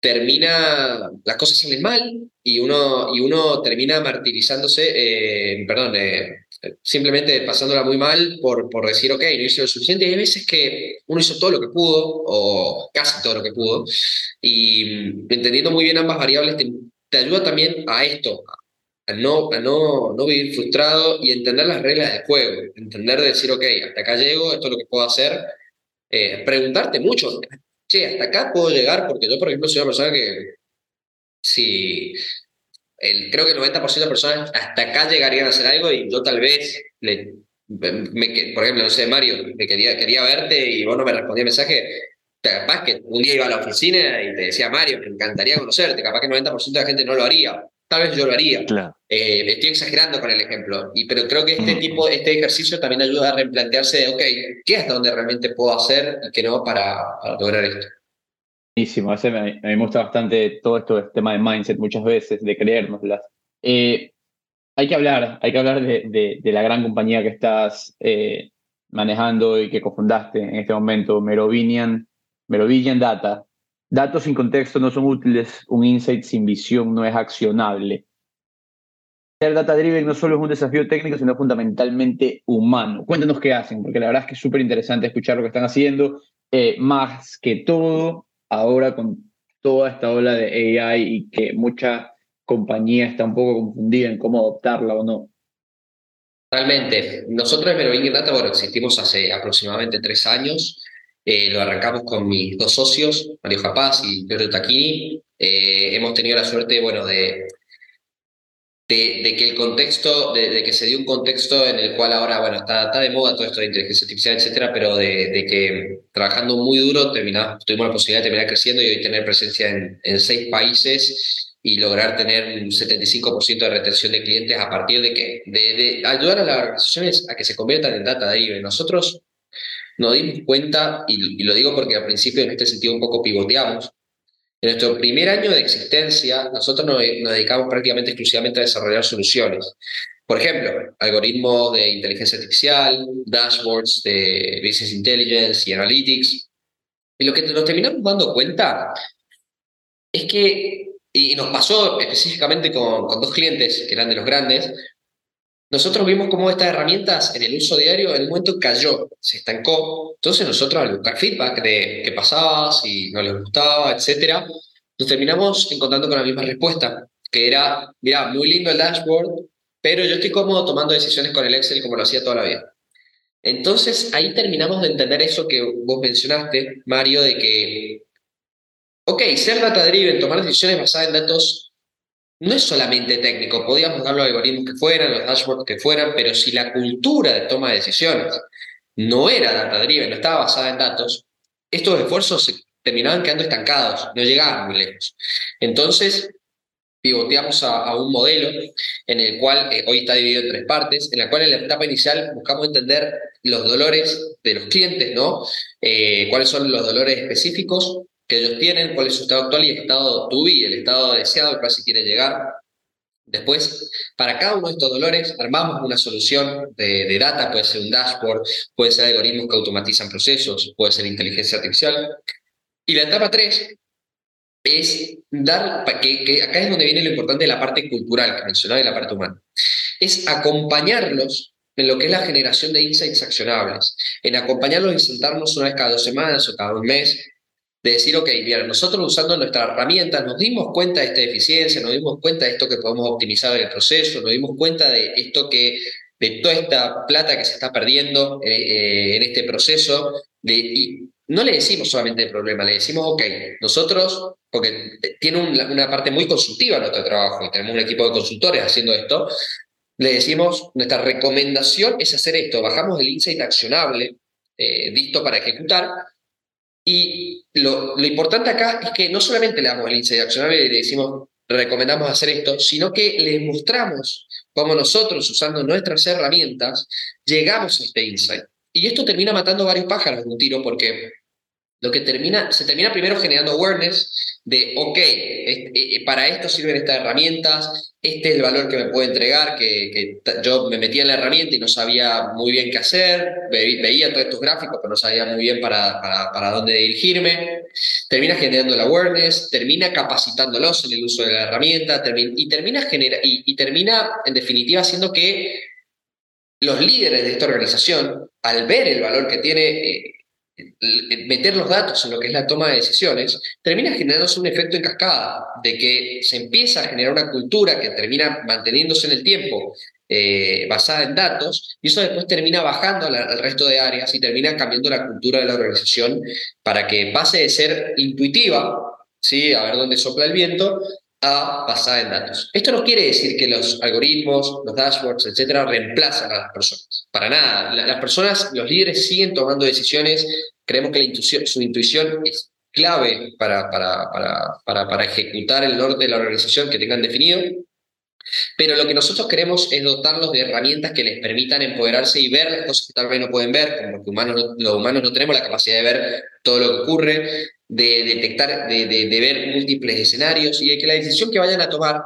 termina, las cosas salen mal y uno, y uno termina martirizándose, eh, perdón, eh, simplemente pasándola muy mal por, por decir, ok, no hice lo suficiente. Y hay veces que uno hizo todo lo que pudo, o casi todo lo que pudo, y mm, entendiendo muy bien ambas variables te, ayuda también a esto, a no, a no, no vivir frustrado y entender las reglas del juego, entender de decir, ok, hasta acá llego, esto es lo que puedo hacer, eh, preguntarte mucho, che, hasta acá puedo llegar, porque yo, por ejemplo, soy una persona que si el, creo que el 90% de personas hasta acá llegarían a hacer algo y yo tal vez, le, me, por ejemplo, no sé, Mario, me quería, quería verte y vos no me respondías mensaje, capaz que un día iba a la oficina y te decía, Mario, me encantaría conocerte, capaz que el 90% de la gente no lo haría, tal vez yo lo haría. Claro. Eh, estoy exagerando con el ejemplo, y, pero creo que este tipo, este ejercicio también ayuda a replantearse, ok, ¿qué hasta dónde realmente puedo hacer y qué no para, para lograr esto? Buenísimo, a mí, me gusta bastante todo esto, este tema de mindset muchas veces, de creérnoslas. Eh, hay que hablar, hay que hablar de, de, de la gran compañía que estás eh, manejando y que cofundaste en este momento, Merovingian, Merovingian Data. Datos sin contexto no son útiles, un insight sin visión no es accionable. Ser data driven no solo es un desafío técnico, sino fundamentalmente humano. Cuéntanos qué hacen, porque la verdad es que es súper interesante escuchar lo que están haciendo. Eh, más que todo, ahora con toda esta ola de AI y que mucha compañía está un poco confundida en cómo adoptarla o no. Totalmente. Nosotros en Merovingian Data, bueno, existimos hace aproximadamente tres años. Eh, lo arrancamos con mis dos socios, Mario Japaz y Giorgio Tacchini. Eh, hemos tenido la suerte, bueno, de, de, de, que el contexto, de, de, que se dio un contexto en el cual ahora, bueno, está, está de moda todo esto de inteligencia artificial, etcétera, pero de, de que trabajando muy duro terminamos, tuvimos la posibilidad de terminar creciendo y hoy tener presencia en, seis países y lograr tener un 75% de retención de clientes a partir de que de, de, ayudar a las organizaciones a que se conviertan en data driven. Nosotros nos dimos cuenta, y, y, lo digo porque al principio en este sentido un poco pivoteamos, en nuestro primer año de existencia, nosotros nos, dedicamos prácticamente exclusivamente a desarrollar soluciones. Por ejemplo, algoritmos de inteligencia artificial, dashboards de business intelligence y analytics. Y lo que nos terminamos dando cuenta es que, y nos pasó específicamente con dos clientes que eran de los grandes, nosotros vimos cómo estas herramientas en el uso diario en un momento cayó, se estancó. Entonces nosotros al buscar feedback de qué pasaba, si no les gustaba, etcétera, nos terminamos encontrando con la misma respuesta, que era, mira, muy lindo el dashboard, pero yo estoy cómodo tomando decisiones con el Excel como lo hacía toda la vida. Entonces ahí terminamos de entender eso que vos mencionaste, Mario, de que, ok, ser data driven, tomar decisiones basadas en datos no es solamente técnico, podíamos dar los algoritmos que fueran, los dashboards que fueran, pero si la cultura de toma de decisiones no era data driven, no estaba basada en datos, estos esfuerzos se terminaban quedando estancados, no llegaban muy lejos. Entonces, pivoteamos a, un modelo en el cual eh, hoy está dividido en tres partes, en la cual en la etapa inicial buscamos entender los dolores de los clientes, ¿no? Eh, cuáles son los dolores específicos que ellos tienen, cuál es su estado actual y el estado to el estado deseado al cual se quiere llegar. Después, para cada uno de estos dolores, armamos una solución de, de, data, puede ser un dashboard, puede ser algoritmos que automatizan procesos, puede ser inteligencia artificial. Y la etapa 3 es dar, que, que acá es donde viene lo importante de la parte cultural que mencionaba y la parte humana, es acompañarlos en lo que es la generación de insights accionables, en acompañarlos y sentarnos una vez cada dos semanas o cada un mes de decir, ok, mira, nosotros usando nuestras herramientas nos dimos cuenta de esta deficiencia, nos dimos cuenta de esto que podemos optimizar el proceso, nos dimos cuenta de esto que, de toda esta plata que se está perdiendo eh, eh, en este proceso, y no le decimos solamente el problema, le decimos, ok, nosotros, porque tiene un, una parte muy consultiva nuestro trabajo, y tenemos un equipo de consultores haciendo esto, le decimos, nuestra recomendación es hacer esto, bajamos el insight accionable, eh, listo para ejecutar, y lo, importante acá es que no solamente le damos el insight accionable y le decimos, recomendamos hacer esto, sino que les mostramos cómo nosotros, usando nuestras herramientas, llegamos a este insight. Y esto termina matando varios pájaros de un tiro porque lo que termina, se termina primero generando awareness de, ok, eh, para esto sirven estas herramientas, este es el valor que me puede entregar, que, yo me metía en la herramienta y no sabía muy bien qué hacer, veía todos estos gráficos, pero no sabía muy bien para, para, dónde dirigirme, termina generando el awareness, termina capacitándolos en el uso de la herramienta y, termina genera, y, termina, en definitiva, haciendo que los líderes de esta organización, al ver el valor que tiene eh, meter los datos en lo que es la toma de decisiones, termina generándose un efecto en cascada, de que se empieza a generar una cultura que termina manteniéndose en el tiempo, eh, basada en datos, y eso después termina bajando al, resto de áreas y termina cambiando la cultura de la organización para que pase de ser intuitiva, ¿sí? a ver dónde sopla el viento, a basada en datos. Esto no quiere decir que los algoritmos, los dashboards, etcétera, reemplazan a las personas. Para nada. Las personas, los líderes siguen tomando decisiones. Creemos que su intuición es clave para, para, para, para, ejecutar el norte de la organización que tengan definido. Pero lo que nosotros queremos es dotarlos de herramientas que les permitan empoderarse y ver las cosas que tal vez no pueden ver, como que los humanos no tenemos la capacidad de ver todo lo que ocurre, de detectar, de, de, ver múltiples escenarios y de que la decisión que vayan a tomar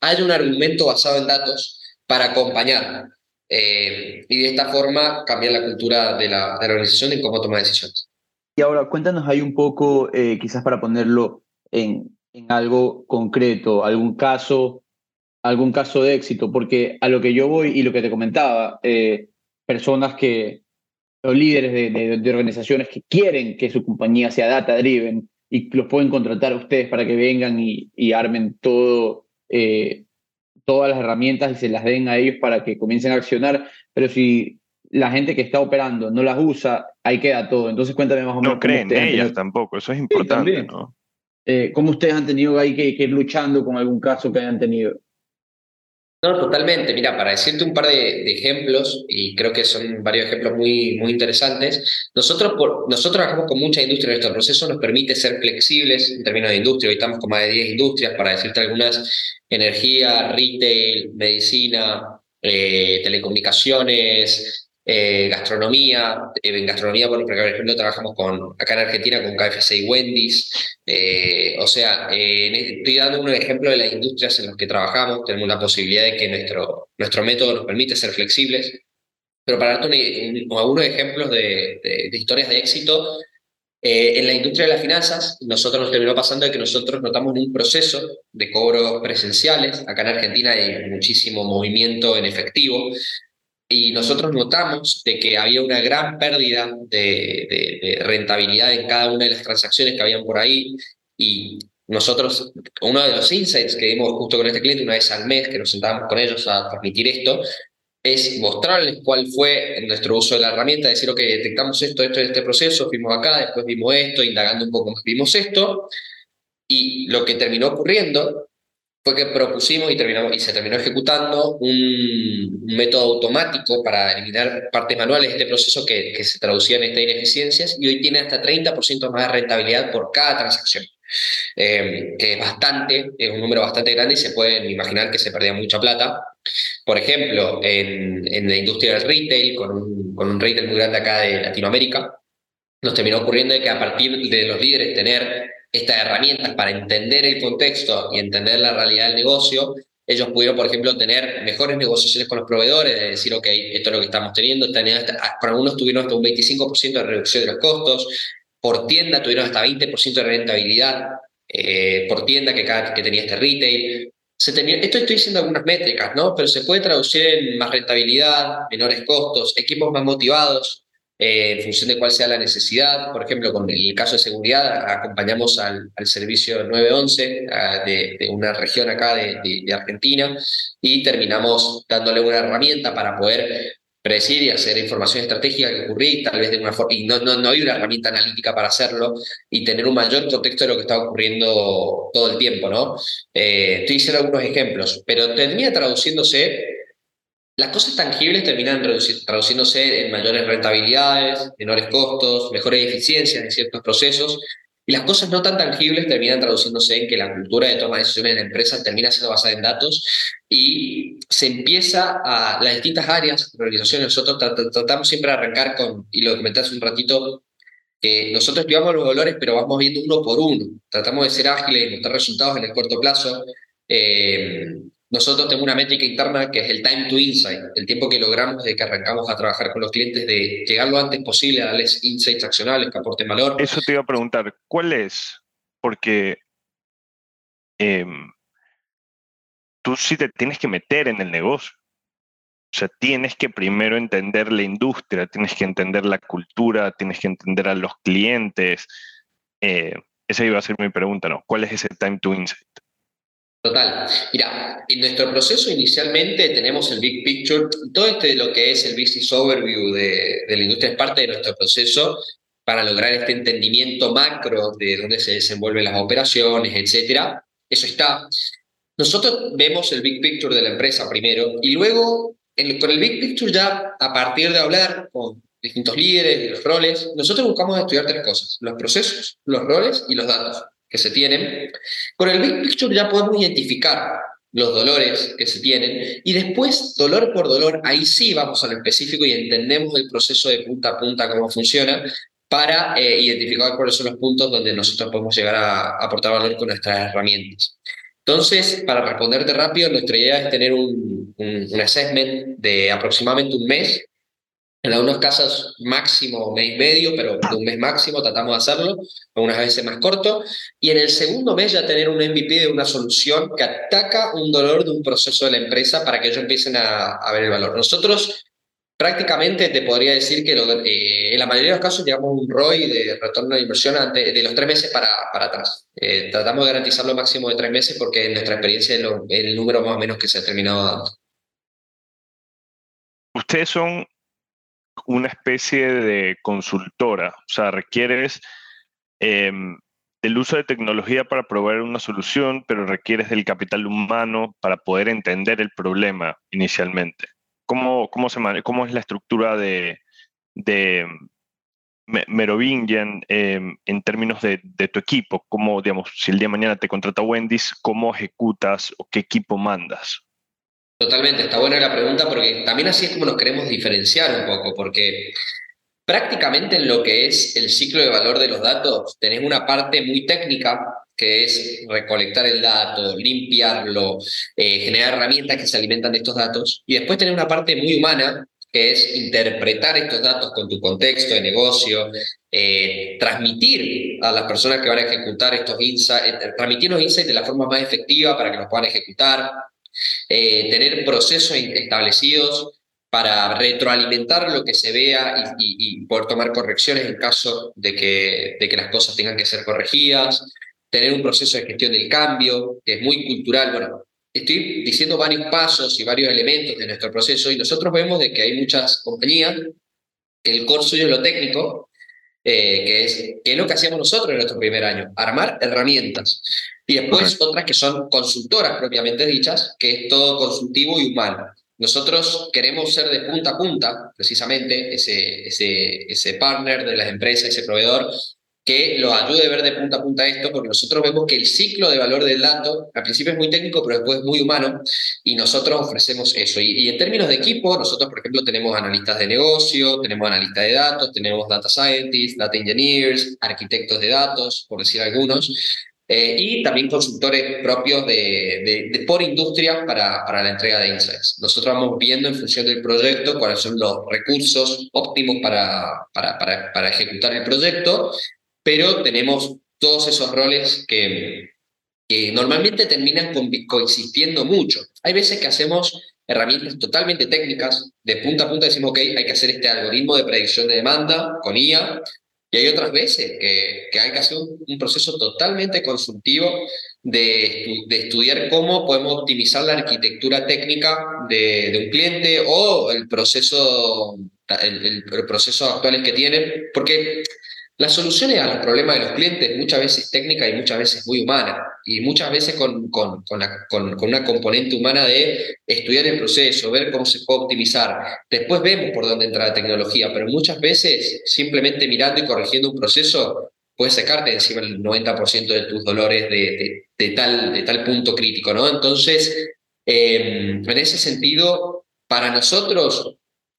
haya un argumento basado en datos para acompañar eh, y de esta forma cambiar la cultura de la, de la organización en cómo toma decisiones. Y ahora cuéntanos ahí un poco, eh, quizás para ponerlo en, en algo concreto, algún caso, algún caso de éxito, porque a lo que yo voy y lo que te comentaba, eh, personas que, los líderes de, organizaciones que quieren que su compañía sea data driven y los pueden contratar a ustedes para que vengan y, armen todo, eh, todas las herramientas y se las den a ellos para que comiencen a accionar, pero si la gente que está operando no las usa, ahí queda todo. Entonces cuéntame más o menos. No creen en ellas tampoco, eso es importante. ¿no? Eh, ¿Cómo ustedes han tenido ahí que, que ir luchando con algún caso que hayan tenido? No, totalmente. Mira, para decirte un par de, ejemplos, y creo que son varios ejemplos muy, muy interesantes, nosotros, por, nosotros trabajamos con mucha industria en nuestro proceso, nos permite ser flexibles en términos de industria. Hoy estamos con más de 10 industrias, para decirte algunas, energía, retail, medicina, eh, telecomunicaciones, eh, gastronomía, eh, en gastronomía, bueno, por ejemplo, trabajamos con, acá en Argentina con KFC y Wendy's, eh, o sea, estoy dando un ejemplo de las industrias en las que trabajamos, tenemos la posibilidad de que nuestro, nuestro método nos permite ser flexibles, pero para darte algunos ejemplos de, de, historias de éxito, en la industria de las finanzas, nosotros nos terminó pasando de que nosotros notamos un proceso de cobros presenciales. Acá en Argentina hay muchísimo movimiento en efectivo y nosotros notamos de que había una gran pérdida de, rentabilidad en cada una de las transacciones que habían por ahí. Y nosotros, uno de los insights que dimos justo con este cliente una vez al mes, que nos sentábamos con ellos a transmitir esto, es mostrarles cuál fue nuestro uso de la herramienta, decir, ok, detectamos esto, esto este proceso, fuimos acá, después vimos esto, indagando un poco más, vimos esto, y lo que terminó ocurriendo fue que propusimos y, terminamos, y se terminó ejecutando un, método automático para eliminar partes manuales de este proceso que, que se traducía en estas ineficiencias y hoy tiene hasta 30% más de rentabilidad por cada transacción. Eh, que es bastante, es un número bastante grande y se pueden imaginar que se perdía mucha plata. Por ejemplo, en, en la industria del retail, con un, con un retail muy grande acá de Latinoamérica, nos terminó ocurriendo que a partir de los líderes tener estas herramientas para entender el contexto y entender la realidad del negocio, ellos pudieron, por ejemplo, tener mejores negociaciones con los proveedores, de decir, ok, esto es lo que estamos teniendo. Para algunos tuvieron hasta un 25% de reducción de los costos, por tienda tuvieron hasta 20% de rentabilidad eh, por tienda que, que tenía este retail. Se esto estoy diciendo algunas métricas, ¿no? Pero se puede traducir en más rentabilidad, menores costos, equipos más motivados, eh, en función de cuál sea la necesidad. Por ejemplo, con el caso de seguridad, acompañamos al, servicio 911 de, de, una región acá de, de, Argentina y terminamos dándole una herramienta para poder predecir y hacer información estratégica que ocurría tal vez de una forma, y no, no, no hay una herramienta analítica para hacerlo y tener un mayor contexto de lo que está ocurriendo todo el tiempo, ¿no? Eh, estoy diciendo algunos ejemplos, pero termina traduciéndose las cosas tangibles terminan traduciéndose en mayores rentabilidades, menores costos, mejores eficiencias en ciertos procesos, y las cosas no tan tangibles terminan traduciéndose en que la cultura de toma de decisiones en la empresa termina siendo basada en datos y se empieza a las distintas áreas de organización. Nosotros tra- tratamos siempre de arrancar con, y lo comenté hace un ratito, que nosotros llevamos los valores, pero vamos viendo uno por uno. Tratamos de ser ágiles y mostrar resultados en el corto plazo. Eh, nosotros tenemos una métrica interna que es el time to insight, el tiempo que logramos desde que arrancamos a trabajar con los clientes, de llegar lo antes posible a darles insights accionables que aporten valor. Eso te iba a preguntar, ¿cuál es? Porque em, tú sí te tienes que meter en el negocio. O sea, tienes que primero entender la industria, tienes que entender la cultura, tienes que entender a los clientes. Eh, esa iba a ser mi pregunta, ¿no? ¿Cuál es ese time to insight? Total. Mira, en nuestro proceso inicialmente tenemos el big picture. Todo este lo que es el business overview de, la industria es parte de nuestro proceso para lograr este entendimiento macro de dónde se desenvuelven las operaciones, etcétera. Eso está. Nosotros vemos el big picture de la empresa primero y luego con el big picture ya a partir de hablar con distintos líderes y los roles, nosotros buscamos estudiar tres cosas, los procesos, los roles y los datos que se tienen. Con el big picture ya podemos identificar los dolores que se tienen y después, dolor por dolor, ahí sí vamos a lo específico y entendemos el proceso de punta a punta, cómo funciona, para eh, identificar cuáles son los puntos donde nosotros podemos llegar a aportar valor con nuestras herramientas. Entonces, para responderte rápido, nuestra idea es tener un, un, un assessment de aproximadamente un mes. En algunos casos máximo mes y medio, pero de un mes máximo tratamos de hacerlo, algunas veces más corto. Y en el segundo mes ya tener un MVP de una solución que ataca un dolor de un proceso de la empresa para que ellos empiecen a, a ver el valor. Nosotros prácticamente te podría decir que lo- eh, en la mayoría de los casos llevamos un ROI de retorno de inversión ante- de los tres meses para, para atrás. Eh, tratamos de garantizar lo máximo de tres meses porque en nuestra experiencia es el número más o menos que se ha terminado dando. Ustedes son una especie de consultora, o sea, requieres em, del uso de tecnología para proveer una solución, pero requieres del capital humano para poder entender el problema inicialmente. ¿Cómo, cómo, se, cómo es la estructura de, de Me- Merovingian em, en términos de, de tu equipo? ¿Cómo, digamos, si el día de mañana te contrata Wendy's, cómo ejecutas o qué equipo mandas? Totalmente, está buena la pregunta porque también así es como nos queremos diferenciar un poco, porque prácticamente en lo que es el ciclo de valor de los datos, tenés una parte muy técnica que es recolectar el dato, limpiarlo, eh, generar herramientas que se alimentan de estos datos, y después tenés una parte muy humana que es interpretar estos datos con tu contexto de negocio, eh, transmitir a las personas que van a ejecutar estos insights, eh, transmitir los insights de la forma más efectiva para que los puedan ejecutar, eh, tener procesos establecidos para retroalimentar lo que se vea y, y- y poder tomar correcciones en caso de que, de que las cosas tengan que ser corregidas, tener un proceso de gestión del cambio, que es muy cultural. Bueno, estoy diciendo varios pasos y varios elementos de nuestro proceso y nosotros vemos de que hay muchas compañías, el core suyo es lo técnico, eh, que, es, que es lo que hacíamos nosotros en nuestro primer año, armar herramientas. Y después otras que son consultoras propiamente dichas, que es todo consultivo y humano. Nosotros queremos ser de punta a punta, precisamente, ese, ese, ese partner de las empresas, ese proveedor, que lo ayude a ver de punta a punta esto, porque nosotros vemos que el ciclo de valor del dato al principio es muy técnico, pero después es muy humano, y nosotros ofrecemos eso. Y, y en términos de equipo, nosotros, por ejemplo, tenemos analistas de negocio, tenemos analistas de datos, tenemos data scientists, data engineers, arquitectos de datos, por decir algunos, eh, y también consultores propios de, de- de- por industria para, para la entrega de insights. Nosotros vamos viendo en función del proyecto cuáles son los recursos óptimos para, para, para, para ejecutar el proyecto, pero tenemos todos esos roles que, que normalmente terminan convi- coexistiendo mucho. Hay veces que hacemos herramientas totalmente técnicas, de punta a punta decimos, ok, hay que hacer este algoritmo de predicción de demanda con IA, y hay otras veces que, hay que hacer un, proceso totalmente consultivo de, de estudiar cómo podemos optimizar la arquitectura técnica de, un cliente o el proceso, el, el- proceso actuales que tienen, porque las soluciones a los problemas de los clientes muchas veces técnica y muchas veces muy humana, y muchas veces con, con, con, una componente humana de estudiar el proceso, ver cómo se puede optimizar. Después vemos por dónde entra la tecnología, pero muchas veces simplemente mirando y corrigiendo un proceso puedes sacarte encima el 90% de tus dolores de, de- tal, de tal punto crítico, ¿no? Entonces, eh, en ese sentido, para nosotros,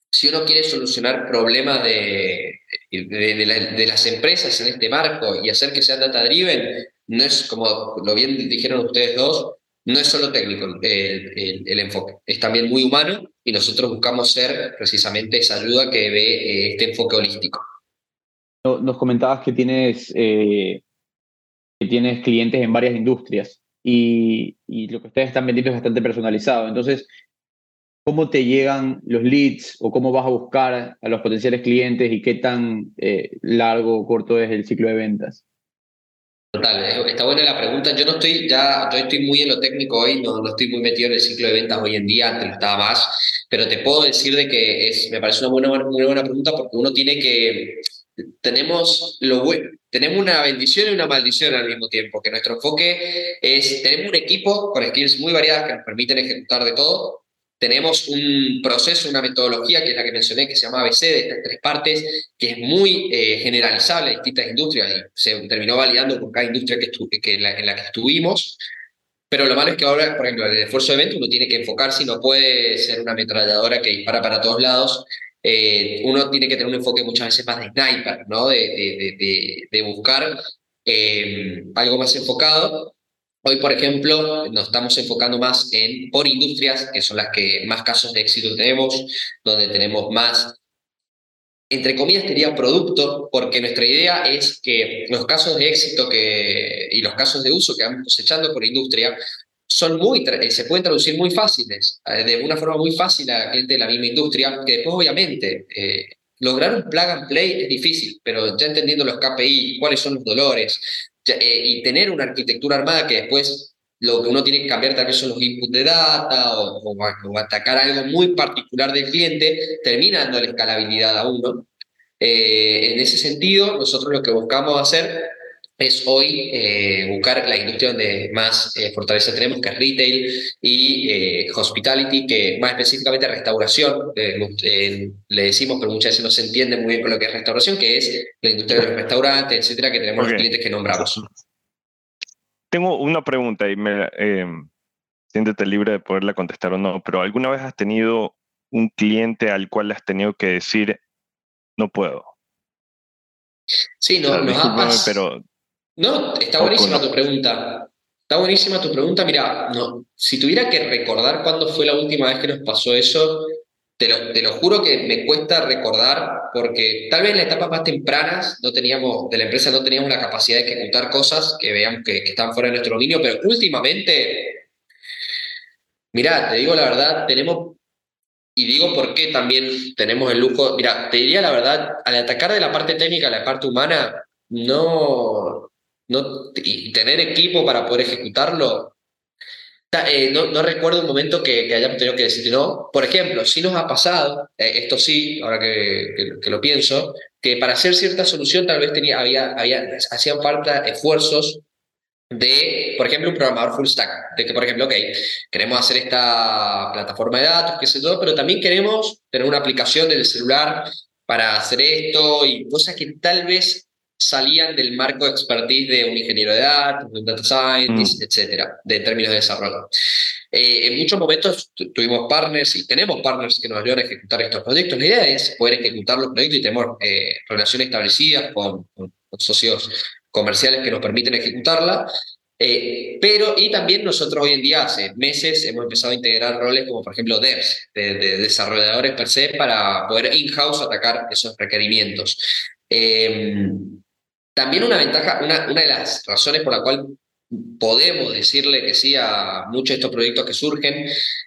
si uno quiere solucionar problemas de, de, de las empresas en este marco y hacer que sean data driven, no es como lo bien dijeron ustedes dos, no es solo técnico el, el- enfoque, es también muy humano y nosotros buscamos ser precisamente esa ayuda que ve eh, este enfoque holístico. No- Nos comentabas que tienes, eh, que tienes clientes en varias industrias y, y lo que ustedes están vendiendo es bastante personalizado. Entonces, ¿cómo te llegan los leads o cómo vas a buscar a los potenciales clientes y qué tan eh, largo o corto es el ciclo de ventas? Total, es- está buena la pregunta. Yo no estoy ya, yo estoy muy en lo técnico hoy, no, no estoy muy metido en el ciclo de ventas hoy en día, antes lo estaba más, pero te puedo decir de que es, me parece una buena, muy buena pregunta porque uno tiene que, tenemos lo bueno, tenemos una bendición y una maldición al mismo tiempo, que nuestro enfoque es, tenemos un equipo con skills muy variadas que nos permiten ejecutar de todo, tenemos un proceso, una metodología que es la que mencioné, que se llama ABC, de estas tres partes, que es muy eh, generalizable a distintas industrias y se terminó validando por cada industria que, que en, la, en la que estuvimos. Pero lo malo es que ahora, por ejemplo, en el esfuerzo de venta uno tiene que enfocarse y no puede ser una ametralladora que dispara para todos lados. Eh, uno tiene que tener un enfoque muchas veces más de sniper, ¿no? De, de, de- de buscar eh, algo más enfocado. Hoy, por ejemplo, nos estamos enfocando más en por industrias, que son las que más casos de éxito tenemos, donde tenemos más, entre comillas, diría producto, porque nuestra idea es que los casos de éxito que, y los casos de uso que vamos cosechando por industria son muy, eh, se pueden traducir muy fáciles, eh, de una forma muy fácil a clientes de la misma industria, que después, obviamente, eh, lograr un plug and play es difícil, pero ya entendiendo los KPI, cuáles son los dolores, eh, y tener una arquitectura armada que después lo que uno tiene que cambiar tal vez son los inputs de data o, o o atacar algo muy particular del cliente, termina dando la escalabilidad a uno. Eh, en ese sentido, nosotros lo que buscamos hacer es hoy eh, buscar la industria donde más eh, fortaleza tenemos, que es retail y eh, hospitality, que más específicamente restauración, le decimos, pero muchas veces no se entiende muy bien con lo que es restauración, que es la industria de los restaurantes, etcétera, que tenemos los clientes que nombramos. Tengo una pregunta y me, siéntete libre de poderla contestar o no, pero ¿alguna vez has tenido un cliente al cual has tenido que decir, no puedo? Sí, O sea, no, nos ha pero No, está buenísima tu pregunta. Está buenísima tu pregunta. Mira, no, si tuviera que recordar cuándo fue la última vez que nos pasó eso, te lo, te lo juro que me cuesta recordar porque tal vez en las etapas más tempranas no teníamos, de la empresa no teníamos la capacidad de ejecutar cosas que veamos que, que están fuera de nuestro dominio, pero últimamente, mira, te digo la verdad, tenemos, y digo por qué también tenemos el lujo, mira, te diría la verdad, al atacar de la parte técnica a la parte humana, no, no, y tener equipo para poder ejecutarlo. ta- eh, no, no recuerdo un momento que, que hayamos tenido que decir no. Por ejemplo, sí nos ha pasado, eh, esto sí, ahora que, que- que lo pienso, que para hacer cierta solución tal vez tenía, había, había, hacían falta esfuerzos de, por ejemplo, un programador full stack, de que, por ejemplo, ok, queremos hacer esta plataforma de datos, qué sé yo, pero también queremos tener una aplicación del celular para hacer esto y cosas que tal vez salían del marco de expertise de un ingeniero de datos, de un data scientist, etcétera, de términos de desarrollo. Eh, en muchos momentos tu- tuvimos partners y tenemos partners que nos ayudan a ejecutar estos proyectos. La idea es poder ejecutar los proyectos y tenemos eh, relaciones establecidas con, con- con socios comerciales que nos permiten ejecutarla. Eh, pero, y también nosotros hoy en día, hace meses, hemos empezado a integrar roles como, por ejemplo, devs, de, de desarrolladores per se, para poder in-house atacar esos requerimientos. Eh, también una ventaja, una, una de las razones por la cual podemos decirle que sí a muchos de estos proyectos que surgen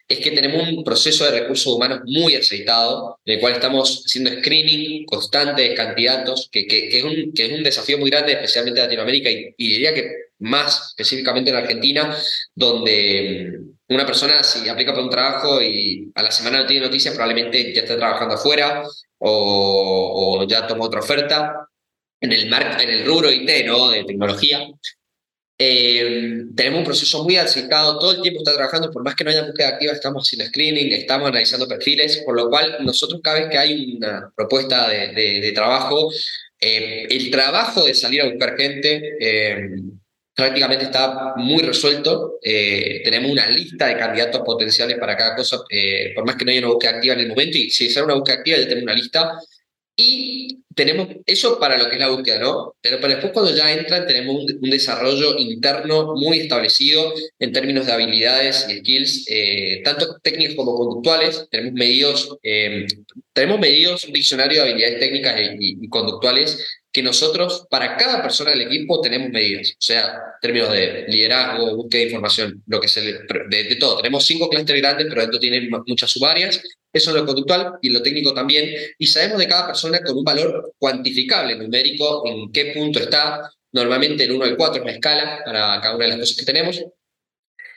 es que tenemos un proceso de recursos humanos muy aceitado, en el cual estamos haciendo screening constante de candidatos, que, que, que es, un, que es un desafío muy grande, especialmente en Latinoamérica y, y diría que más específicamente en Argentina, donde mm, una persona si aplica para un trabajo y a la semana no tiene noticias, probablemente ya está trabajando afuera o, o ya tomó otra oferta. En el, mar, en el rubro IT, ¿no? De tecnología. Eh, tenemos un proceso muy aceitado, todo el tiempo está trabajando, por más que no haya búsqueda activa, estamos haciendo screening, estamos analizando perfiles, por lo cual nosotros cada vez que hay una propuesta de, de, de trabajo, eh, el trabajo de salir a buscar gente eh, prácticamente está muy resuelto. Eh, tenemos una lista de candidatos potenciales para cada cosa, eh, por más que no haya una búsqueda activa en el momento, y si es una búsqueda activa ya tenemos una lista. Y tenemos eso para lo que es la búsqueda, ¿no? Pero, pero después cuando ya entran tenemos un, desarrollo interno muy establecido en términos de habilidades y skills, eh, tanto técnicos como conductuales. Tenemos medidos, eh, tenemos medidos un diccionario de habilidades técnicas y, conductuales que nosotros, para cada persona del equipo, tenemos medidas. O sea, en términos de liderazgo, búsqueda de información, lo que se de, de todo. Tenemos cinco clústeres grandes, pero dentro tienen muchas subáreas. Eso es lo conductual y lo técnico también. Y sabemos de cada persona con un valor cuantificable, numérico, en qué punto está. Normalmente el 1 al 4 es una escala para cada una de las cosas que tenemos.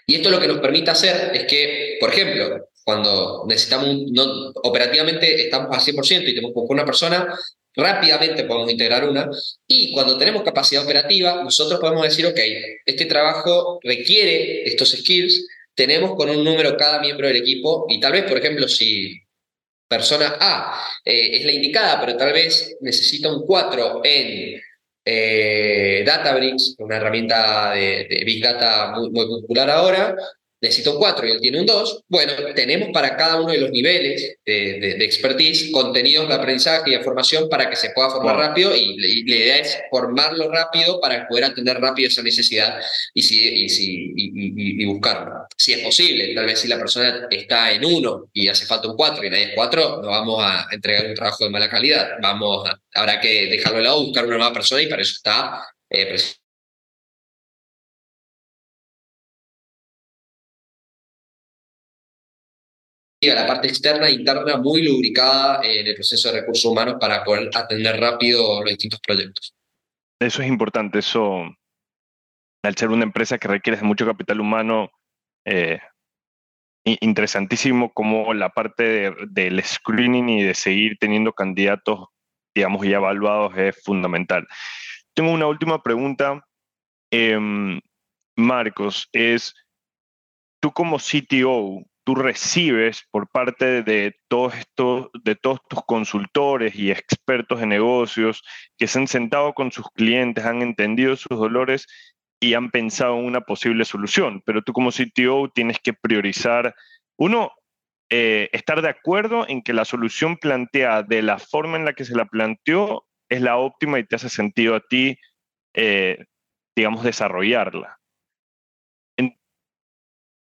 Y esto lo que nos permite hacer es que, por ejemplo, cuando necesitamos, no, operativamente estamos al 100% y tenemos una persona, rápidamente podemos integrar una. Y cuando tenemos capacidad operativa, nosotros podemos decir, ok, este trabajo requiere estos skills, tenemos con un número cada miembro del equipo y tal vez, por ejemplo, si persona A eh, es la indicada, pero tal vez necesita un 4 en eh, Databricks, una herramienta de, Big Data muy popular ahora, necesito un 4 y él tiene un 2, bueno, tenemos para cada uno de los niveles de, de, de expertise contenidos de aprendizaje y de formación para que se pueda formar wow. rápido y, y, la idea es formarlo rápido para poder atender rápido esa necesidad y, si, y, si, y, y, buscarlo. Si es posible, tal vez si la persona está en 1 y hace falta un 4 y nadie es 4, no vamos a entregar un trabajo de mala calidad, vamos a, habrá que dejarlo de lado, buscar una nueva persona y para eso está eh, la parte externa e interna muy lubricada en el proceso de recursos humanos para poder atender rápido los distintos proyectos. Eso es importante, eso, al ser una empresa que requiere mucho capital humano, eh, interesantísimo como la parte de, del screening y de seguir teniendo candidatos, digamos, ya evaluados es fundamental. Tengo una última pregunta, eh, Marcos, es, tú como CTO, tú recibes por parte de todos estos, de todos tus consultores y expertos en negocios que se han sentado con sus clientes, han entendido sus dolores y han pensado en una posible solución. Pero tú como CTO tienes que priorizar, uno, eh, estar de acuerdo en que la solución planteada de la forma en la que se la planteó es la óptima y te hace sentido a ti, eh, digamos, desarrollarla.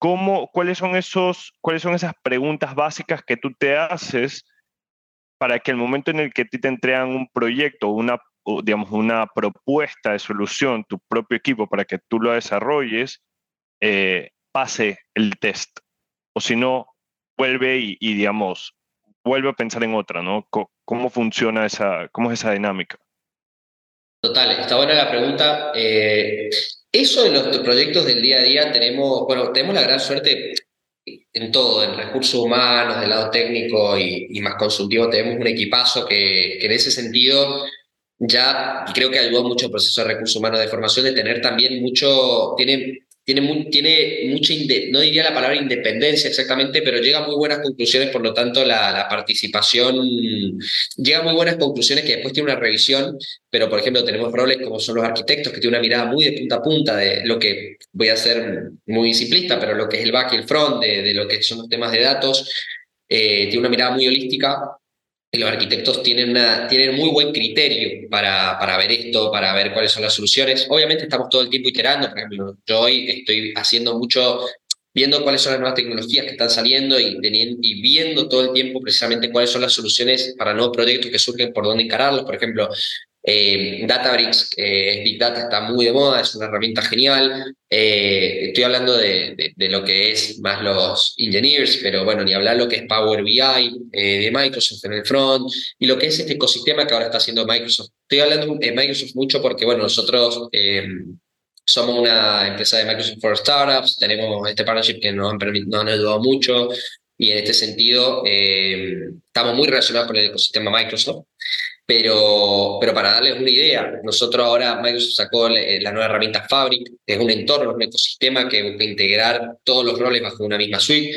¿Cómo, cuáles, son esos, ¿Cuáles son esas preguntas básicas que tú te haces para que el momento en el que te entregan un proyecto, una, digamos, una propuesta de solución, tu propio equipo, para que tú lo desarrolles, eh, pase el test? O si no, vuelve y, y, digamos, vuelve a pensar en otra, ¿no? ¿Cómo funciona esa, cómo es esa dinámica? Total, está buena la pregunta. Eh, eso en los proyectos del día a día tenemos, bueno, tenemos la gran suerte en todo, en recursos humanos, del lado técnico y, más consultivo, tenemos un equipazo que, que, en ese sentido ya creo que ayudó mucho el proceso de recursos humanos de formación, de tener también mucho, tiene, muy, tiene mucha, no diría la palabra independencia exactamente, pero llega a muy buenas conclusiones, por lo tanto la, participación llega a muy buenas conclusiones que después tiene una revisión, pero por ejemplo tenemos roles como son los arquitectos que tienen una mirada muy de punta a punta de lo que, voy a ser muy simplista, pero lo que es el back y el front, de, de lo que son los temas de datos, eh, tiene una mirada muy holística los arquitectos tienen, una, tienen muy buen criterio para, para ver esto, para ver cuáles son las soluciones. Obviamente estamos todo el tiempo iterando, por ejemplo, yo hoy estoy haciendo mucho, viendo cuáles son las nuevas tecnologías que están saliendo y, y viendo todo el tiempo precisamente cuáles son las soluciones para nuevos proyectos que surgen, por dónde encararlos. Por ejemplo, eh, Databricks, eh, Big Data está muy de moda, es una herramienta genial. Eh, estoy hablando de, de, de, lo que es más los engineers, pero bueno, ni hablar lo que es Power BI eh, de Microsoft en el front y lo que es este ecosistema que ahora está haciendo Microsoft. Estoy hablando de Microsoft mucho porque, bueno, nosotros eh, somos una empresa de Microsoft for Startups, tenemos este partnership que nos han, nos han ayudado mucho y en este sentido estamos muy relacionados con el ecosistema Microsoft. Pero, pero para darles una idea, nosotros ahora Microsoft sacó la nueva herramienta Fabric, que es un entorno, un ecosistema que busca integrar todos los roles bajo una misma suite.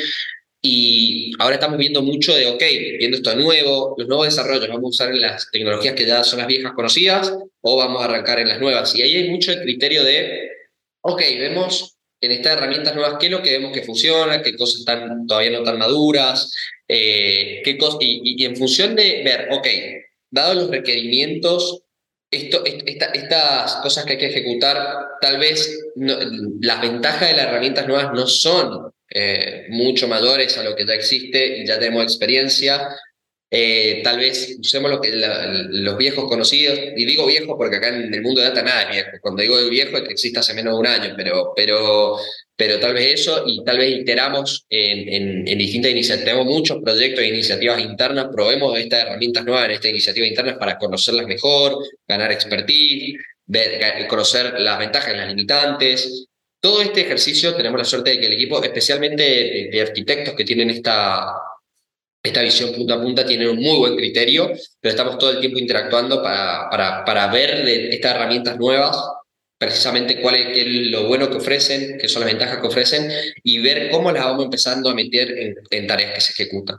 Y ahora estamos viendo mucho de, ok, viendo esto nuevo, los nuevos desarrollos, vamos a usar en las tecnologías que ya son las viejas conocidas o vamos a arrancar en las nuevas. Y ahí hay mucho el criterio de, ok, vemos en estas herramientas nuevas qué es lo que vemos que funciona, qué cosas están todavía no tan maduras, eh, qué cos y, y- y en función de ver, ok, dados los requerimientos, esto, est- esta- estas cosas que hay que ejecutar, tal vez las ventajas de las herramientas nuevas no son eh, mucho mayores a lo que ya existe y ya tenemos experiencia. Eh, tal vez usemos lo que los viejos conocidos, y digo viejos porque acá en el mundo de data nada es viejo. Cuando digo viejo existe hace menos de un año, pero, pero, tal vez eso y tal vez iteramos en, en, distintas iniciativas. Tenemos muchos proyectos e iniciativas internas, probemos estas herramientas nuevas en estas iniciativas internas para conocerlas mejor, ganar expertise, ver, conocer las ventajas y las limitantes. Todo este ejercicio tenemos la suerte de que el equipo, especialmente de arquitectos que tienen esta, esta visión punta a punta, tienen un muy buen criterio, pero estamos todo el tiempo interactuando para, para, para ver de estas herramientas nuevas, precisamente cuál es, qué es lo bueno que ofrecen, qué son las ventajas que ofrecen, y ver cómo las vamos empezando a meter en, en tareas que se ejecutan.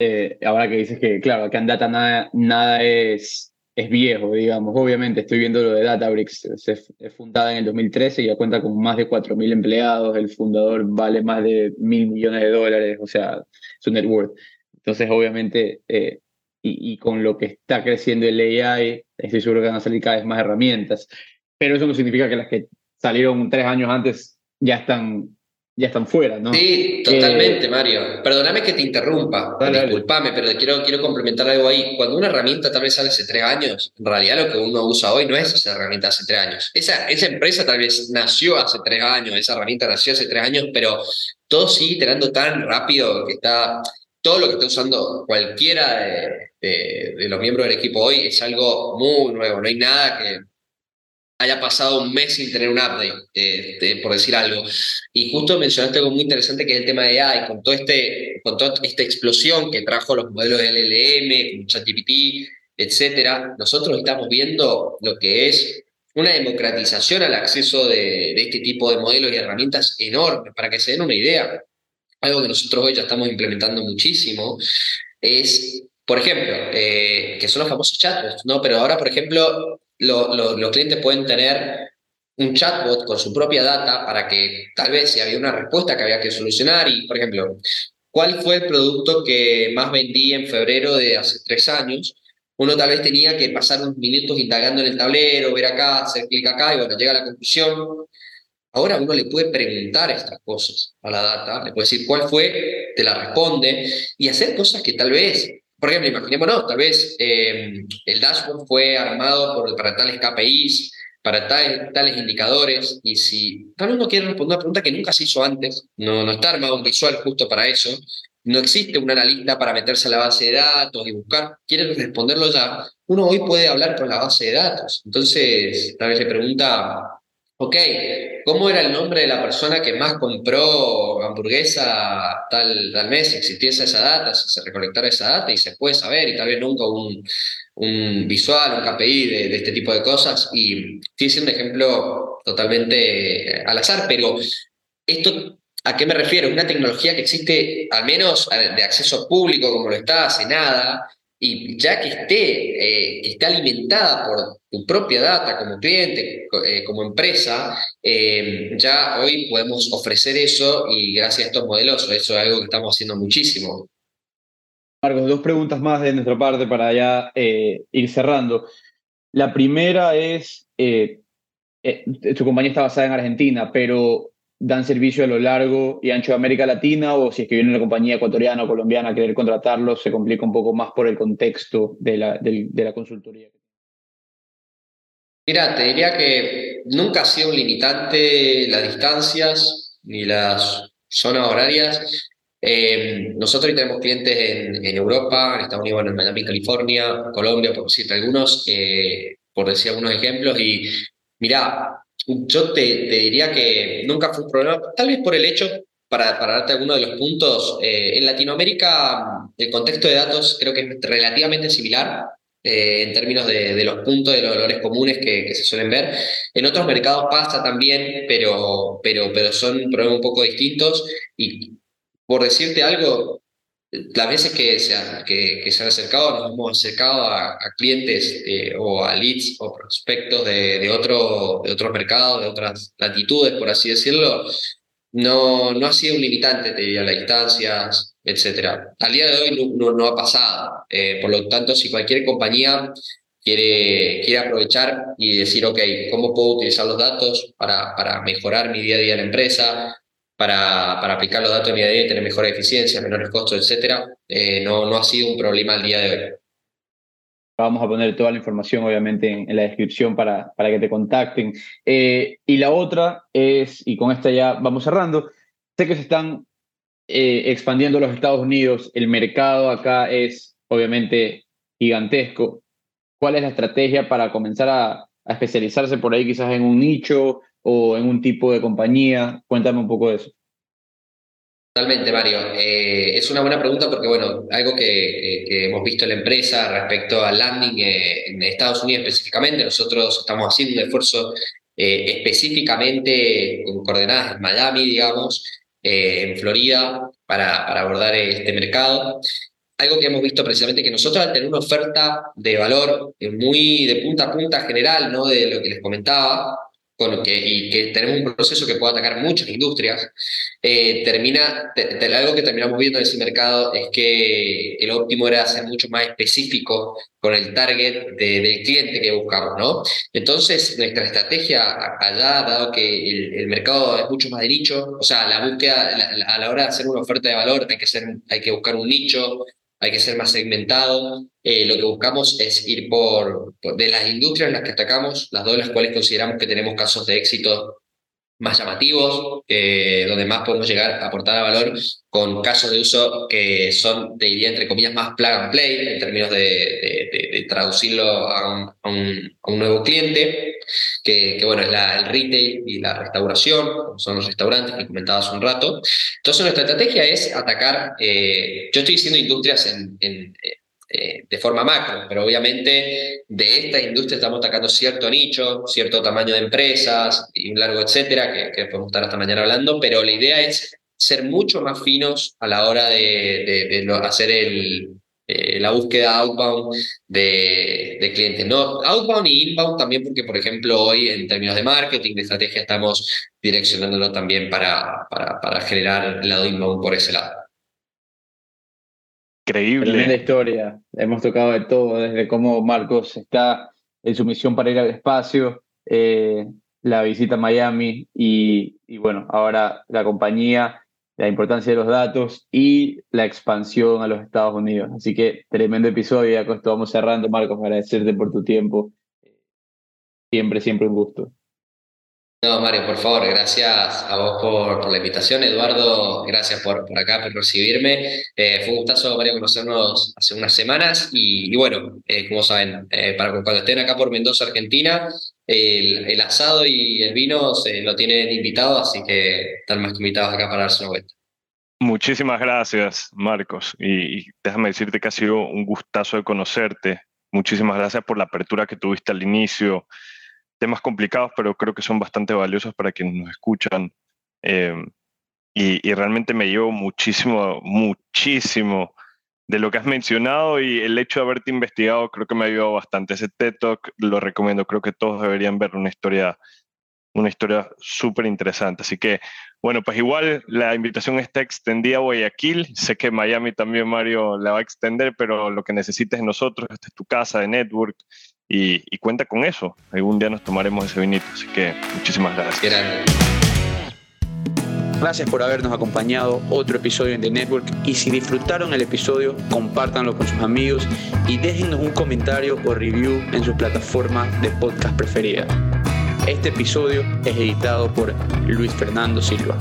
Eh, ahora que dices que, claro, acá en Data nada, nada es, es viejo, digamos. Obviamente estoy viendo lo de Databricks, es fundada en el 2013 y ya cuenta con más de 4.000 empleados, el fundador vale más de mil millones de dólares, o sea, su net worth. Entonces, obviamente, eh, y, y con lo que está creciendo el AI, estoy seguro que van a salir cada vez más herramientas. Pero eso no significa que las que salieron tres años antes ya están, ya están fuera, ¿no? Sí, totalmente, Mario. Perdóname que te interrumpa, Dale, dale. disculpame, pero quiero, quiero complementar algo ahí. Cuando una herramienta tal vez sale hace tres años, en realidad lo que uno usa hoy no es esa herramienta hace tres años. Esa, esa empresa tal vez nació hace tres años, esa herramienta nació hace tres años, pero todo sigue iterando tan rápido que está, todo lo que está usando cualquiera de, los miembros del equipo hoy es algo muy nuevo, no hay nada que haya pasado un mes sin tener un update, de- por decir algo. Y justo mencionaste algo muy interesante que es el tema de AI, con, todo este, con toda esta explosión que trajo los modelos de LLM, ChatGPT, etcétera, nosotros estamos viendo lo que es una democratización al acceso de, este tipo de modelos y herramientas enormes. Para que se den una idea, algo que nosotros hoy ya estamos implementando muchísimo es, por ejemplo, eh, que son los famosos chatbots, ¿no? Pero ahora, por ejemplo, lo- lo- los clientes pueden tener un chatbot con su propia data para que tal vez si había una respuesta que había que solucionar y, por ejemplo, ¿cuál fue el producto que más vendí en febrero de hace tres años? Uno tal vez tenía que pasar unos minutos indagando en el tablero, ver acá, hacer clic acá y bueno, llega a la conclusión. Ahora uno le puede preguntar estas cosas a la data, le puede decir cuál fue, te la responde y hacer cosas que tal vez, por ejemplo, imaginémonos, tal vez eh, el dashboard fue armado para tales KPIs, para tales, tales indicadores y si tal uno quiere responder una pregunta que nunca se hizo antes, no, no está armado un visual justo para eso, no existe un analista para meterse a la base de datos y buscar, quiere responderlo ya, uno hoy puede hablar con la base de datos. Entonces, tal vez le pregunta, ok, ¿cómo era el nombre de la persona que más compró hamburguesa tal, tal mes? Si existiese esa data, si se recolectara esa data y se puede saber, y tal vez nunca un, un visual, un KPI de, de este tipo de cosas. Y estoy siendo ejemplo totalmente al azar, pero esto ¿A qué me refiero? Una tecnología que existe, al menos de acceso público, como lo está hace nada, y ya que esté, eh, alimentada por tu propia data como cliente, eh, como empresa, eh, ya hoy podemos ofrecer eso y gracias a estos modelos, eso es algo que estamos haciendo muchísimo. Marcos, dos preguntas más de nuestra parte para ya eh, ir cerrando. La primera es, tu compañía está basada en Argentina, pero dan servicio a lo largo y ancho de América Latina o si es que viene una compañía ecuatoriana o colombiana a querer contratarlos, se complica un poco más por el contexto de la, de la consultoría. Mira, te diría que nunca ha sido limitante las distancias ni las zonas horarias. Eh, nosotros tenemos clientes en, en Europa, en Estados Unidos, en Miami, California, Colombia, por decirte algunos, eh, por decir algunos ejemplos. Y mira, yo te, te diría que nunca fue un problema, tal vez por el hecho, para, para darte alguno de los puntos, eh, en Latinoamérica el contexto de datos creo que es relativamente similar. eh, en términos de, de, los puntos, de los dolores comunes que, que, se suelen ver. En otros mercados pasa también, pero, pero, pero son problemas un poco distintos. Y por decirte algo, las veces que se, que, que se han acercado, nos hemos acercado a, a clientes eh, o a leads o prospectos de, de, otro, de otros mercados, de otras latitudes, por así decirlo, no, no ha sido un limitante, te diría, las distancias, etc. Al día de hoy no, no ha pasado. Eh, por lo tanto, si cualquier compañía quiere, quiere aprovechar y decir, ok, ¿cómo puedo utilizar los datos para, para mejorar mi día a día en la empresa? Para, para, aplicar los datos en día y tener mejor eficiencia, menores costos, etc. Eh, no, no ha sido un problema al día de hoy. Vamos a poner toda la información, obviamente, en, en la descripción para, para que te contacten. Eh, y la otra es, y con esta ya vamos cerrando, sé que se están eh, expandiendo los Estados Unidos, el mercado acá es obviamente gigantesco. ¿Cuál es la estrategia para comenzar a, a especializarse por ahí quizás en un nicho o en un tipo de compañía? Cuéntame un poco de eso. Totalmente, Mario. Eh, es una buena pregunta porque, bueno, algo que, hemos visto en la empresa respecto al landing eh, en Estados Unidos específicamente, nosotros estamos haciendo un esfuerzo eh, específicamente con coordenadas en Miami, digamos, en Florida, para, para abordar este mercado. Algo que hemos visto precisamente que nosotros al tener una oferta de valor muy de punta a punta general, ¿no? De lo que les comentaba, con que, y que tenemos un proceso que puede atacar muchas industrias, eh, termina, te, te, algo que terminamos viendo en ese mercado es que el óptimo era ser mucho más específico con el target de, del cliente que buscamos, ¿no? Entonces, nuestra estrategia allá, dado que el, mercado es mucho más de nicho, o sea, la búsqueda, a la hora de hacer una oferta de valor hay que, ser, hay que buscar un nicho, hay que ser más segmentado. Eh, lo que buscamos es ir por, de las industrias en las que atacamos, las dos de las cuales consideramos que tenemos casos de éxito más llamativos, eh, donde más podemos llegar a aportar valor con casos de uso que son, te diría, entre comillas, más plug and play, en términos de, de, de, de traducirlo a un, a, un, a un, nuevo cliente, que, que bueno, es la, el retail y la restauración, son los restaurantes que comentaba hace un rato. Entonces, nuestra estrategia es atacar, eh, yo estoy diciendo industrias en, en eh, de forma macro, pero obviamente de esta industria estamos atacando cierto nicho, cierto tamaño de empresas y un largo etcétera, que, que podemos estar hasta mañana hablando, pero la idea es ser mucho más finos a la hora de, de, de hacer el, eh, la búsqueda outbound de, de, clientes. ¿no? Outbound y inbound también porque, por ejemplo, hoy en términos de marketing, de estrategia, estamos direccionándolo también para, para, para generar el lado inbound por ese lado. Increíble. la historia. Hemos tocado de todo, desde cómo Marcos está en su misión para ir al espacio, eh, la visita a Miami y, y, bueno, ahora la compañía, la importancia de los datos y la expansión a los Estados Unidos. Así que tremendo episodio. Ya con esto vamos cerrando, Marcos, agradecerte por tu tiempo. Siempre, siempre un gusto. No, Mario, por favor, gracias a vos por, la invitación. Eduardo, gracias por, por acá, por recibirme. Eh, fue un gustazo, Mario, conocernos hace unas semanas. Y, bueno, eh, como saben, eh, para cuando estén acá por Mendoza, Argentina, el, el, asado y el vino se lo tienen invitado, así que están más que invitados acá para darse una vuelta. Muchísimas gracias, Marcos. Y, y déjame decirte que ha sido un gustazo de conocerte. Muchísimas gracias por la apertura que tuviste al inicio temas complicados, pero creo que son bastante valiosos para quienes nos escuchan. Eh, y, realmente me llevo muchísimo, muchísimo de lo que has mencionado y el hecho de haberte investigado creo que me ha ayudado bastante. Ese TED Talk lo recomiendo, creo que todos deberían ver una historia una historia súper interesante. Así que, bueno, pues igual la invitación está extendida a Guayaquil. Sé que Miami también Mario la va a extender, pero lo que necesites nosotros, esta es tu casa de network y, y, cuenta con eso. Algún día nos tomaremos ese vinito. Así que muchísimas gracias. Gracias por habernos acompañado otro episodio en The Network y si disfrutaron el episodio, compártanlo con sus amigos y déjennos un comentario o review en su plataforma de podcast preferida. Este episodio es editado por Luis Fernando Silva.